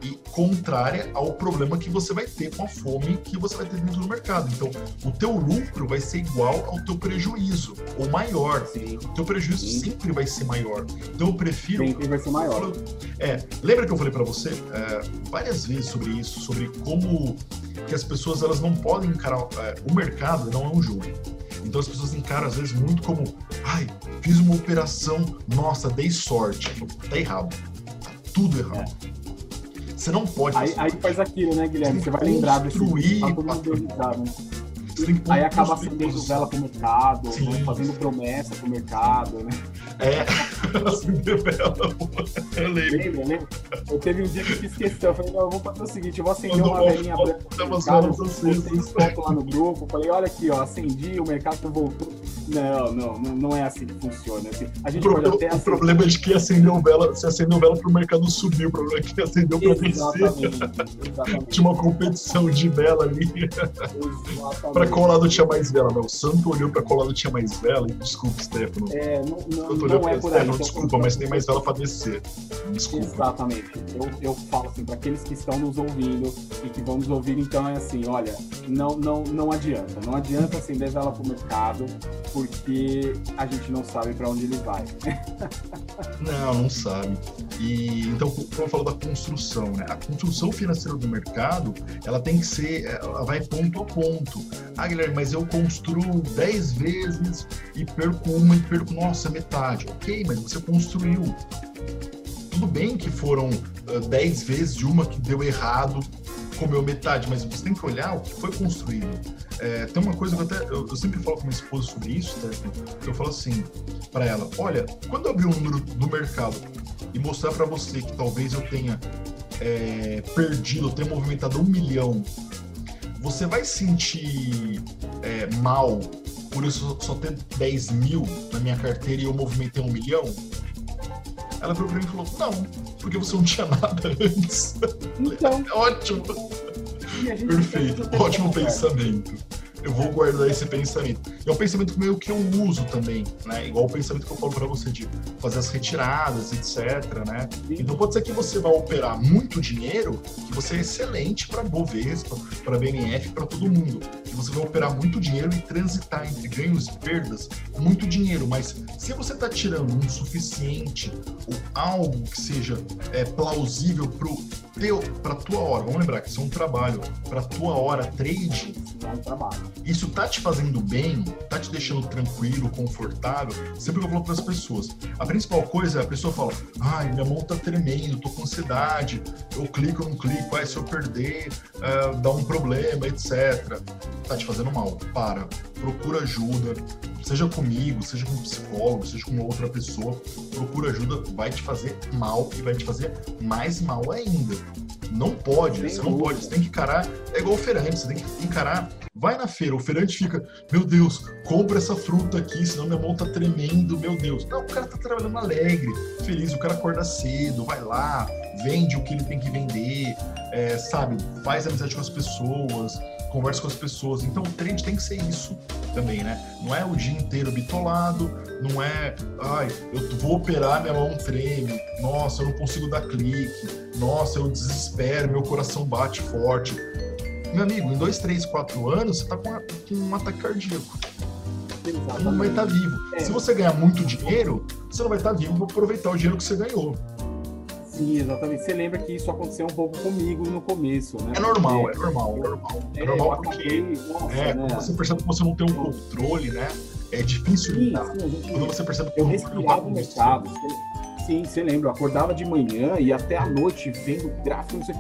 e contrária ao problema que você vai ter com a fome que você vai ter dentro do mercado. Então, o teu lucro vai ser igual ao teu prejuízo, ou maior. Sim. O teu prejuízo Sim. sempre vai ser maior. Então, eu prefiro... Sempre vai ser maior. É, lembra que eu falei para você é, várias vezes sobre isso, sobre como que as pessoas elas não podem encarar... É, o mercado não é um jogo. Então as pessoas encaram às vezes muito como, ai, fiz uma operação, nossa, dei sorte. Tá errado. Tá tudo errado. É. Você não pode. Aí, aí faz aquilo, né, Guilherme? Você, vai lembrar desse. Tá né? Aí acaba acendendo vela pro mercado, né? fazendo promessa pro mercado, né? É, acender vela, <laughs> eu lembro. Lembra, lembra? Eu teve um dia que eu fiz questão, eu falei, não, vamos fazer o seguinte, eu vou acender uma velinha branca pro mercado, vocês foto lá no grupo, falei, olha aqui, ó, acendi, o mercado voltou. Não, não, não é assim que funciona. Assim, a gente o. O problema é de que acendeu vela, se acendeu vela pro mercado subir, o problema é que acendeu pra descer. Tinha uma competição de vela ali. pra qual lado tinha mais vela, não. O Santo olhou pra qual lado tinha mais vela, desculpa, Stefano. É, não, não, não é por aí. Stefano, desculpa, mas tem mais vela pra descer. Desculpa. Exatamente. Eu, eu falo assim, pra aqueles que estão nos ouvindo e que vão nos ouvir, então é assim, olha, não, não, não adianta. Não adianta acender vela pro mercado, porque a gente não sabe para onde ele vai. <laughs> não, não sabe. E então, como eu falo da construção, né? A construção financeira do mercado, ela tem que ser, ela vai ponto a ponto. Ah, Guilherme, mas eu construo 10 vezes e perco uma e perco, nossa, metade. Ok, mas você construiu. Tudo bem que foram uh, ah, 10 vezes de uma que deu errado, comeu metade, mas você tem que olhar o que foi construído. É, tem uma coisa que eu, até, eu, eu, sempre falo com minha esposa sobre isso, tá? eu falo assim para ela: olha, quando eu abrir um número do mercado e mostrar para você que talvez eu tenha é, perdido, eu tenha movimentado um milhão, você vai sentir é, mal por isso só ter 10 mil na minha carteira e eu movimentei um milhão? Ela virou pra mim e falou: Não, porque você não tinha nada antes. Então. <laughs> Ótimo. Perfeito, ótimo pensamento eu vou guardar esse pensamento. É um pensamento meio que eu uso também, né? Igual o pensamento que eu falo para você de fazer as retiradas, etc, né? Então pode ser que você vá operar muito dinheiro, que você é excelente para Bovespa, para BNF, para todo mundo. Que você vai operar muito dinheiro e transitar entre ganhos e perdas muito dinheiro, mas se você está tirando um suficiente ou algo que seja é, plausível pro teu, para tua hora, vamos lembrar que isso é um trabalho, para tua hora trade, é um trabalho isso tá te fazendo bem, tá te deixando tranquilo, confortável, sempre que eu falo para as pessoas. A principal coisa é a pessoa fala: ai, minha mão tá tremendo, tô com ansiedade, eu clico, eu não clico, ai, se eu perder, uh, dá um problema, etc. Tá te fazendo mal. Para, procura ajuda, seja comigo, seja com um psicólogo, seja com outra pessoa, procura ajuda, vai te fazer mal e vai te fazer mais mal ainda. Não pode, Sem você não pode. Você tem que encarar. É igual o feirante, você tem que encarar. Vai na feira, o feirante fica, meu Deus, compra essa fruta aqui, senão minha mão tá tremendo, meu Deus. Não, o cara tá trabalhando alegre, feliz, o cara acorda cedo, vai lá, vende o que ele tem que vender, é, sabe, faz amizade com as pessoas, conversa com as pessoas. Então o trade tem que ser isso também, né? Não é o dia inteiro bitolado, não é, ai, eu vou operar, minha mão treme, nossa, eu não consigo dar clique, nossa, eu desespero, meu coração bate forte. Meu amigo, em dois, três, quatro anos, você tá com, com um ataque cardíaco. Exatamente. Não vai estar tá vivo. É. Se você ganhar muito dinheiro, você não vai estar tá vivo para aproveitar o dinheiro que você ganhou. Sim, exatamente. Você lembra que isso aconteceu um pouco comigo no começo, né? É normal, é normal, é normal. É, é normal porque nossa, é, né? você percebe que você não tem um controle, né? É difícil sim, lidar. Sim, gente, quando você percebe que eu respirava o mercado. Sim, você lembra? Eu acordava de manhã e até a noite vendo gráfico, não sei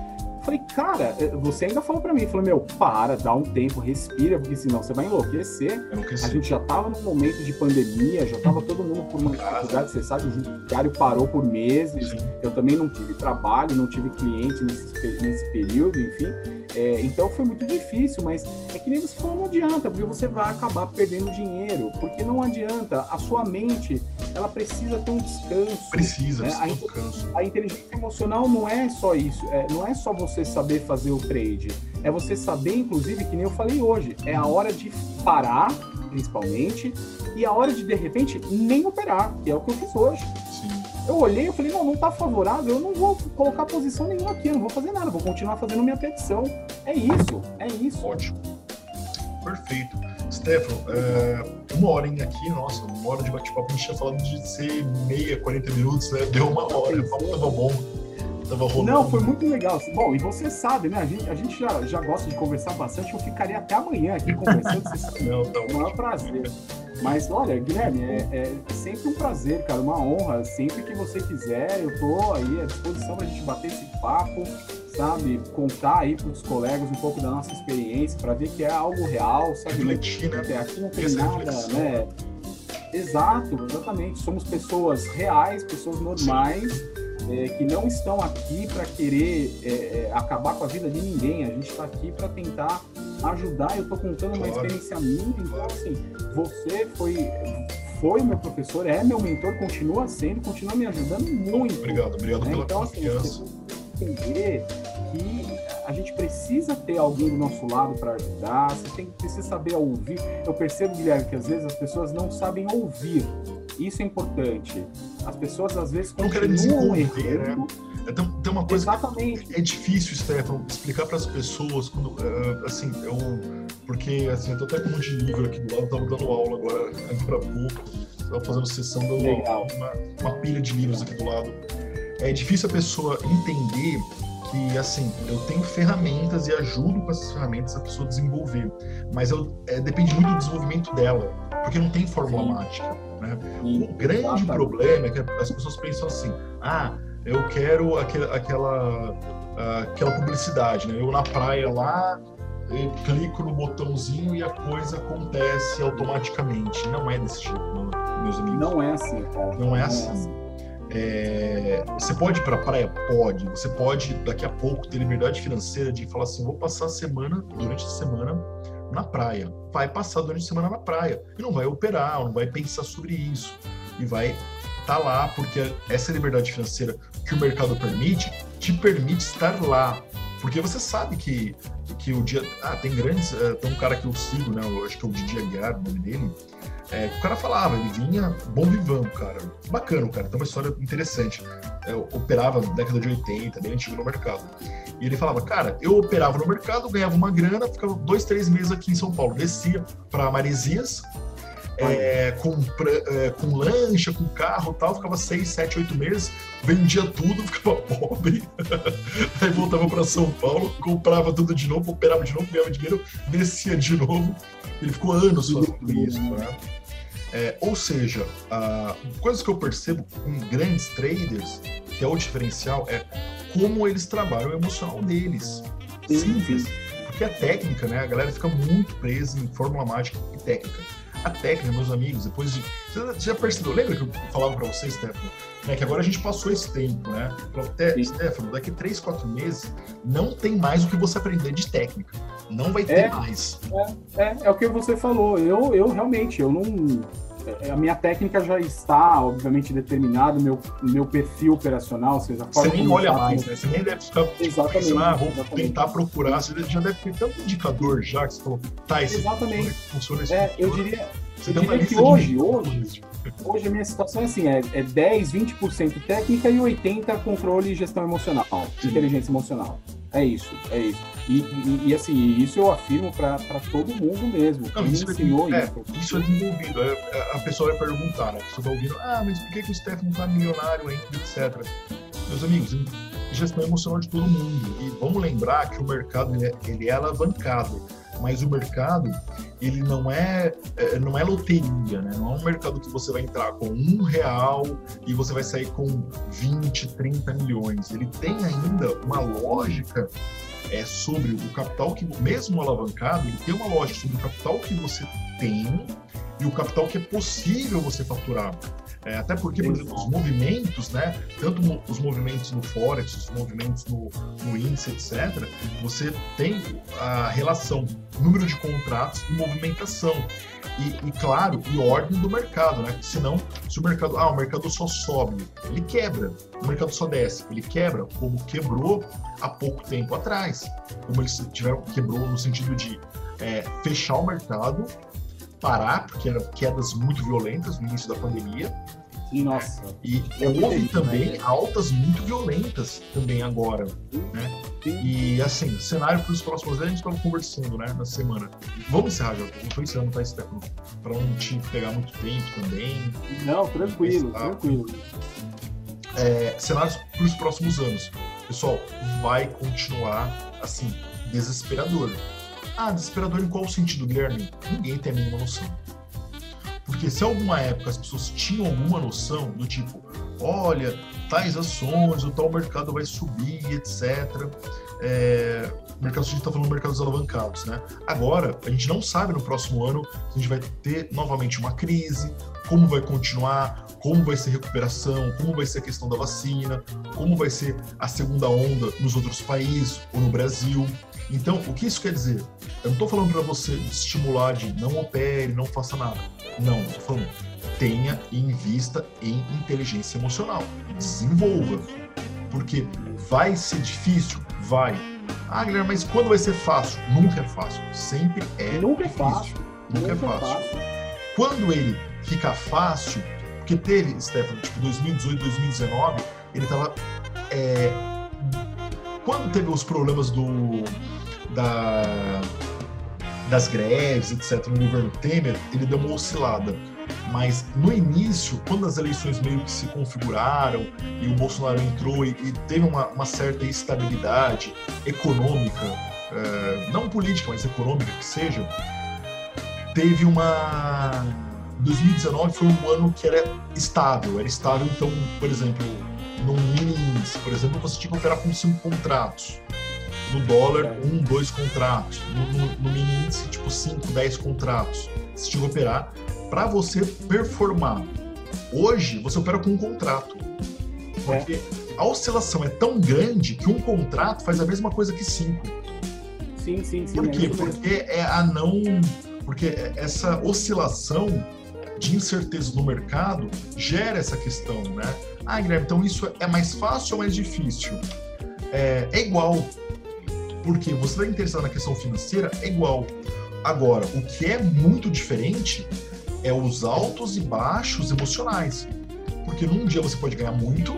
Falei, cara, eh, você ainda falou para mim, falou, meu, para, dá um tempo, respira, porque senão você vai enlouquecer. A gente já tava num momento de pandemia, já tava todo mundo por uma dificuldade, você sabe, o judiciário parou por meses. Sim. Eu também não tive trabalho, não tive cliente nesse, nesse período, enfim. É, então foi muito difícil, mas é que nem você falou, não adianta, porque você vai acabar perdendo dinheiro, porque não adianta, a sua mente, ela precisa ter um descanso. Precisa, né? a, descanso. A inteligência emocional não é só isso, é, não é só você saber fazer o trade, é você saber, inclusive, que nem eu falei hoje, é a hora de parar, principalmente, e a hora de, de repente, nem operar, que é o que eu fiz hoje. Eu olhei e falei, não, não tá favorável, eu não vou colocar posição nenhuma aqui, eu não vou fazer nada, vou continuar fazendo minha petição. É isso, é isso. Ótimo. Perfeito. Stefano, é, uma hora aqui, nossa, uma hora de bate-papo, a gente tinha falado de ser meia, 40 minutos, né? Deu uma hora, o papo tava bom. Tava rolando. Não, foi muito legal. Bom, e você sabe, né? A gente, a gente já, já gosta de conversar bastante. Eu ficaria até amanhã aqui conversando. Não, tá é o maior prazer. Mas olha, Guilherme, é, é, sempre um prazer, cara, uma honra. Sempre que você quiser, eu tô aí à disposição pra gente bater esse papo, sabe? Contar aí pros colegas um pouco da nossa experiência, para ver que é algo real, sabe? Refletir, né? Aqui não tem nada, né? Exato, exatamente. Somos pessoas reais, pessoas normais. É, que não estão aqui para querer é, é, acabar com a vida de ninguém. A gente está aqui para tentar ajudar. Eu estou contando uma experiência minha, então assim, você foi foi meu professor, é meu mentor, continua sendo, continua me ajudando muito. Obrigado, obrigado né? pela então, assim, confiança. Assim, entender que a gente precisa ter alguém do nosso lado para ajudar, você tem, precisa saber ouvir. Eu percebo, Guilherme, que às vezes as pessoas não sabem ouvir. Isso é importante. As pessoas às vezes não querem desenvolver, né? É, tem, tem, uma coisa Exatamente. é difícil, Stefano, explicar para as pessoas quando, assim, eu, porque assim, eu tô até com um monte de livro aqui do lado, tava dando aula agora, para pouco, estava fazendo sessão dando uma, uma pilha de livros aqui do lado. É difícil a pessoa entender que assim eu tenho ferramentas e ajudo com essas ferramentas a pessoa desenvolver, mas eu, é, depende muito do desenvolvimento dela, porque não tem fórmula Sim. mágica. Né? Sim. O grande problema é que as pessoas pensam assim: ah, eu quero aquele, aquela, aquela publicidade, né? Eu na praia lá, clico no botãozinho e a coisa acontece automaticamente. Não é desse jeito, meus amigos. Não é assim, cara. Não é Não assim. É assim. É, você pode ir para a praia? Pode. Você pode, daqui a pouco, ter liberdade financeira de falar assim: vou passar a semana, durante a semana, na praia. Vai passar durante a semana na praia. E não vai operar, não vai pensar sobre isso. E vai estar tá lá, porque essa liberdade financeira que o mercado permite, te permite estar lá. Porque você sabe que, que o dia. Ah, tem grandes. Uh, tem um cara que eu sigo, né? Eu acho que é o Didi Aguiar, o nome dele. É, o cara falava, ele vinha bom vivão, cara. Bacana, cara. Tem uma história interessante. Eu operava na década de 80, bem antigo no mercado. E ele falava, cara, eu operava no mercado, ganhava uma grana, ficava dois, três meses aqui em São Paulo. Descia para Maresias, é, com, é, com lancha, com carro tal, ficava seis, sete, oito meses, vendia tudo, <laughs> ficava pobre, <laughs> aí voltava para São Paulo, comprava tudo de novo, operava de novo, ganhava dinheiro, descia de novo. Ele ficou anos fazendo isso, né? É, ou seja, a, coisas que eu percebo com grandes traders, que é o diferencial, é como eles trabalham o emocional deles. Simples. Porque a técnica, né? A galera fica muito presa em fórmula mágica e técnica a técnica, meus amigos, depois de. Você já percebeu? Lembra que eu falava para você, Stefano? Né, que agora a gente passou esse tempo, né? Falei, Stefano, daqui 3, 4 meses não tem mais o que você aprender de técnica. Não vai ter é, mais. É, é, é, o que você falou. Eu, eu realmente, eu não é, a minha técnica já está, obviamente, determinada, meu, meu perfil operacional, ou seja, Você nem olha mais, né? Você nem deve ficar exatamente, pensando, ah, vou exatamente. tentar procurar. Você já deve ter tanto indicador já que você falou, tá, esse exatamente. funciona esse é, eu diria, você diria que hoje, hoje, hoje a minha situação é assim, é, é 10, 20% técnica e 80% controle e gestão emocional, Sim. inteligência emocional. É isso, é isso. E, e, e assim, isso eu afirmo para todo mundo mesmo. Não, isso, ensinou é, isso. Isso é desenvolvido. É, a pessoa vai perguntar, né? A pessoa tá ouvindo, ah, mas por que, que o Stefano tá milionário ainda, etc. Meus amigos, gestão emocional de todo mundo. E vamos lembrar que o mercado ele é, ele é alavancado mas o mercado ele não é, é não é loteria, né? Não é um mercado que você vai entrar com um real e você vai sair com 20, 30 milhões. Ele tem ainda uma lógica é sobre o capital que, mesmo alavancado, ele tem uma lógica sobre o capital que você tem e o capital que é possível você faturar. É, até porque, por exemplo, os movimentos, né, tanto os movimentos no Forex, os movimentos no, no índice, etc., você tem a relação número de contratos e movimentação. E, e, claro, e ordem do mercado, né? Senão, se o mercado, ah, o mercado só sobe, ele quebra. O mercado só desce, ele quebra, como quebrou há pouco tempo atrás. Como eles tiveram, quebrou no sentido de é, fechar o mercado parar, porque eram quedas muito violentas no início da pandemia. Nossa. E houve também né? altas muito violentas também agora, né? E assim, cenário para os próximos anos, a gente estava conversando, né, na semana. Vamos encerrar, já. Não estou encerrando, tá, Stefano? Para não te pegar muito tempo também. Não, tranquilo, tá? tranquilo. É, cenários para os próximos anos. Pessoal, vai continuar assim, desesperador. Ah, desesperador em qual sentido, Guilherme? Ninguém tem a mínima noção. Porque se alguma época as pessoas tinham alguma noção do tipo, olha, tais ações, o tal mercado vai subir, etc. É, mercado, a gente está falando mercados alavancados, né? Agora, a gente não sabe no próximo ano se a gente vai ter novamente uma crise, como vai continuar, como vai ser recuperação, como vai ser a questão da vacina, como vai ser a segunda onda nos outros países ou no Brasil. Então, o que isso quer dizer? Eu não estou falando para você estimular de não opere, não faça nada. Não, estou falando tenha e invista em inteligência emocional. Desenvolva. Porque vai ser difícil? Vai. Ah, Guilherme, mas quando vai ser fácil? Nunca é fácil. Sempre é Nunca difícil. é fácil. Nunca, Nunca é fácil. é fácil. Quando ele fica fácil, porque teve, Stefano, tipo 2018, 2019, ele tava. É, quando teve os problemas do. Da, das greves, etc., no governo Temer, ele deu uma oscilada. Mas no início, quando as eleições meio que se configuraram e o Bolsonaro entrou e, e teve uma, uma, certa estabilidade econômica, é, não política, mas econômica que seja, teve uma 2019 foi um ano que era estável, era estável, então, por exemplo, no mini índice, por exemplo, você tinha que operar com cinco contratos. No dólar, um, dois contratos. No, no, no mini índice, tipo, cinco, dez contratos. Você tinha que operar para você performar. Hoje, você opera com um contrato. Porque é. a oscilação é tão grande que um contrato faz a mesma coisa que cinco. Sim, sim, sim. Por quê? É Porque é a não. Porque essa oscilação de incerteza no mercado gera essa questão, né? Ah, Guilherme, então isso é mais fácil ou mais difícil? É, é igual. Porque você está interessado na questão financeira, é igual. Agora, o que é muito diferente é os altos e baixos emocionais. Porque num dia você pode ganhar muito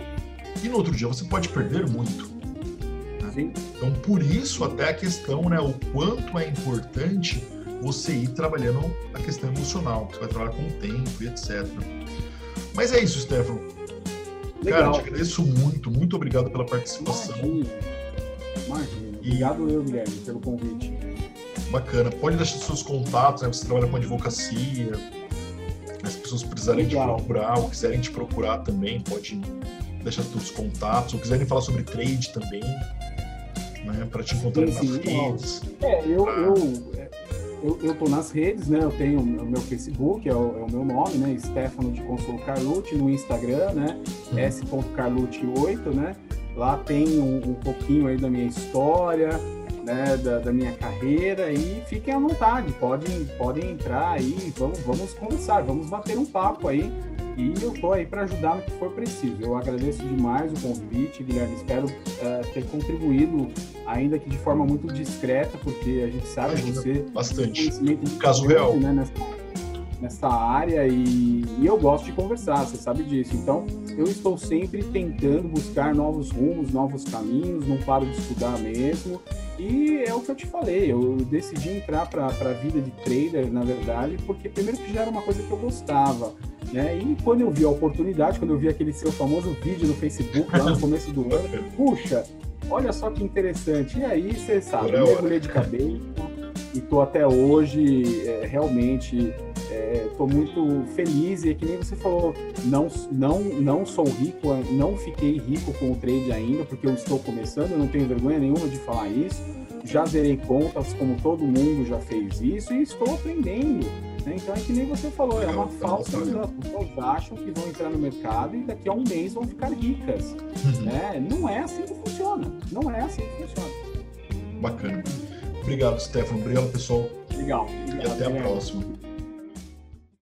e no outro dia você pode perder muito. Né? Então, por isso, até a questão, né, o quanto é importante você ir trabalhando a questão emocional. Você vai trabalhar com o tempo e etc. Mas é isso, Stefano. Legal. Cara, te agradeço muito, muito obrigado pela participação. Imagina. Imagina. E... Obrigado eu, Guilherme, pelo convite. Bacana. Pode deixar seus contatos, né? Você trabalha com advocacia. As pessoas precisarem Legal. te procurar ou quiserem te procurar também, pode deixar seus contatos. Ou quiserem falar sobre trade também, né? Para te encontrar sim, nas redes. É, eu, pra... eu eu, eu tô nas redes, né? Eu tenho o meu Facebook, é o, é o meu nome, né? Stefano de Consolo Carlucci, no Instagram, né? Uhum. s.carlucci8, né? Lá tem um, um pouquinho aí da minha história, né, da, da, minha carreira e fiquem à vontade, podem, podem entrar aí, vamos, vamos conversar, vamos bater um papo aí e eu estou aí para ajudar no que for preciso. Eu agradeço demais o convite, Guilherme, espero uh, ter contribuído, ainda que de forma muito discreta, porque a gente sabe que você bastante. conhecimento caso real né, nessa, nessa área e, e, eu gosto de conversar, você sabe disso. Então, eu estou sempre tentando buscar novos rumos, novos caminhos, não paro de estudar mesmo e é o que eu te falei, eu decidi entrar para a vida de trader, na verdade, porque primeiro que já era uma coisa que eu gostava, né? E quando eu vi a oportunidade, quando eu vi aquele seu famoso vídeo no Facebook lá no <laughs> começo do ano, puxa, olha só que interessante. E aí, você sabe, eu mergulhei de cabeça e tô até hoje é, realmente estou é, muito feliz e é que nem você falou, não, não, não sou rico, não fiquei rico com o trade ainda, porque eu estou começando, eu não tenho vergonha nenhuma de falar isso. Já zerei contas, como todo mundo já fez isso, e estou aprendendo. Né? Então é que nem você falou, é uma falsa ilusão. As pessoas acham que vão entrar no mercado e daqui a um mês vão ficar ricas. Uhum. Né? Não é assim que funciona. Não é assim que funciona. Bacana. Obrigado, Stefano. Obrigado, pessoal. Legal. E até a próxima.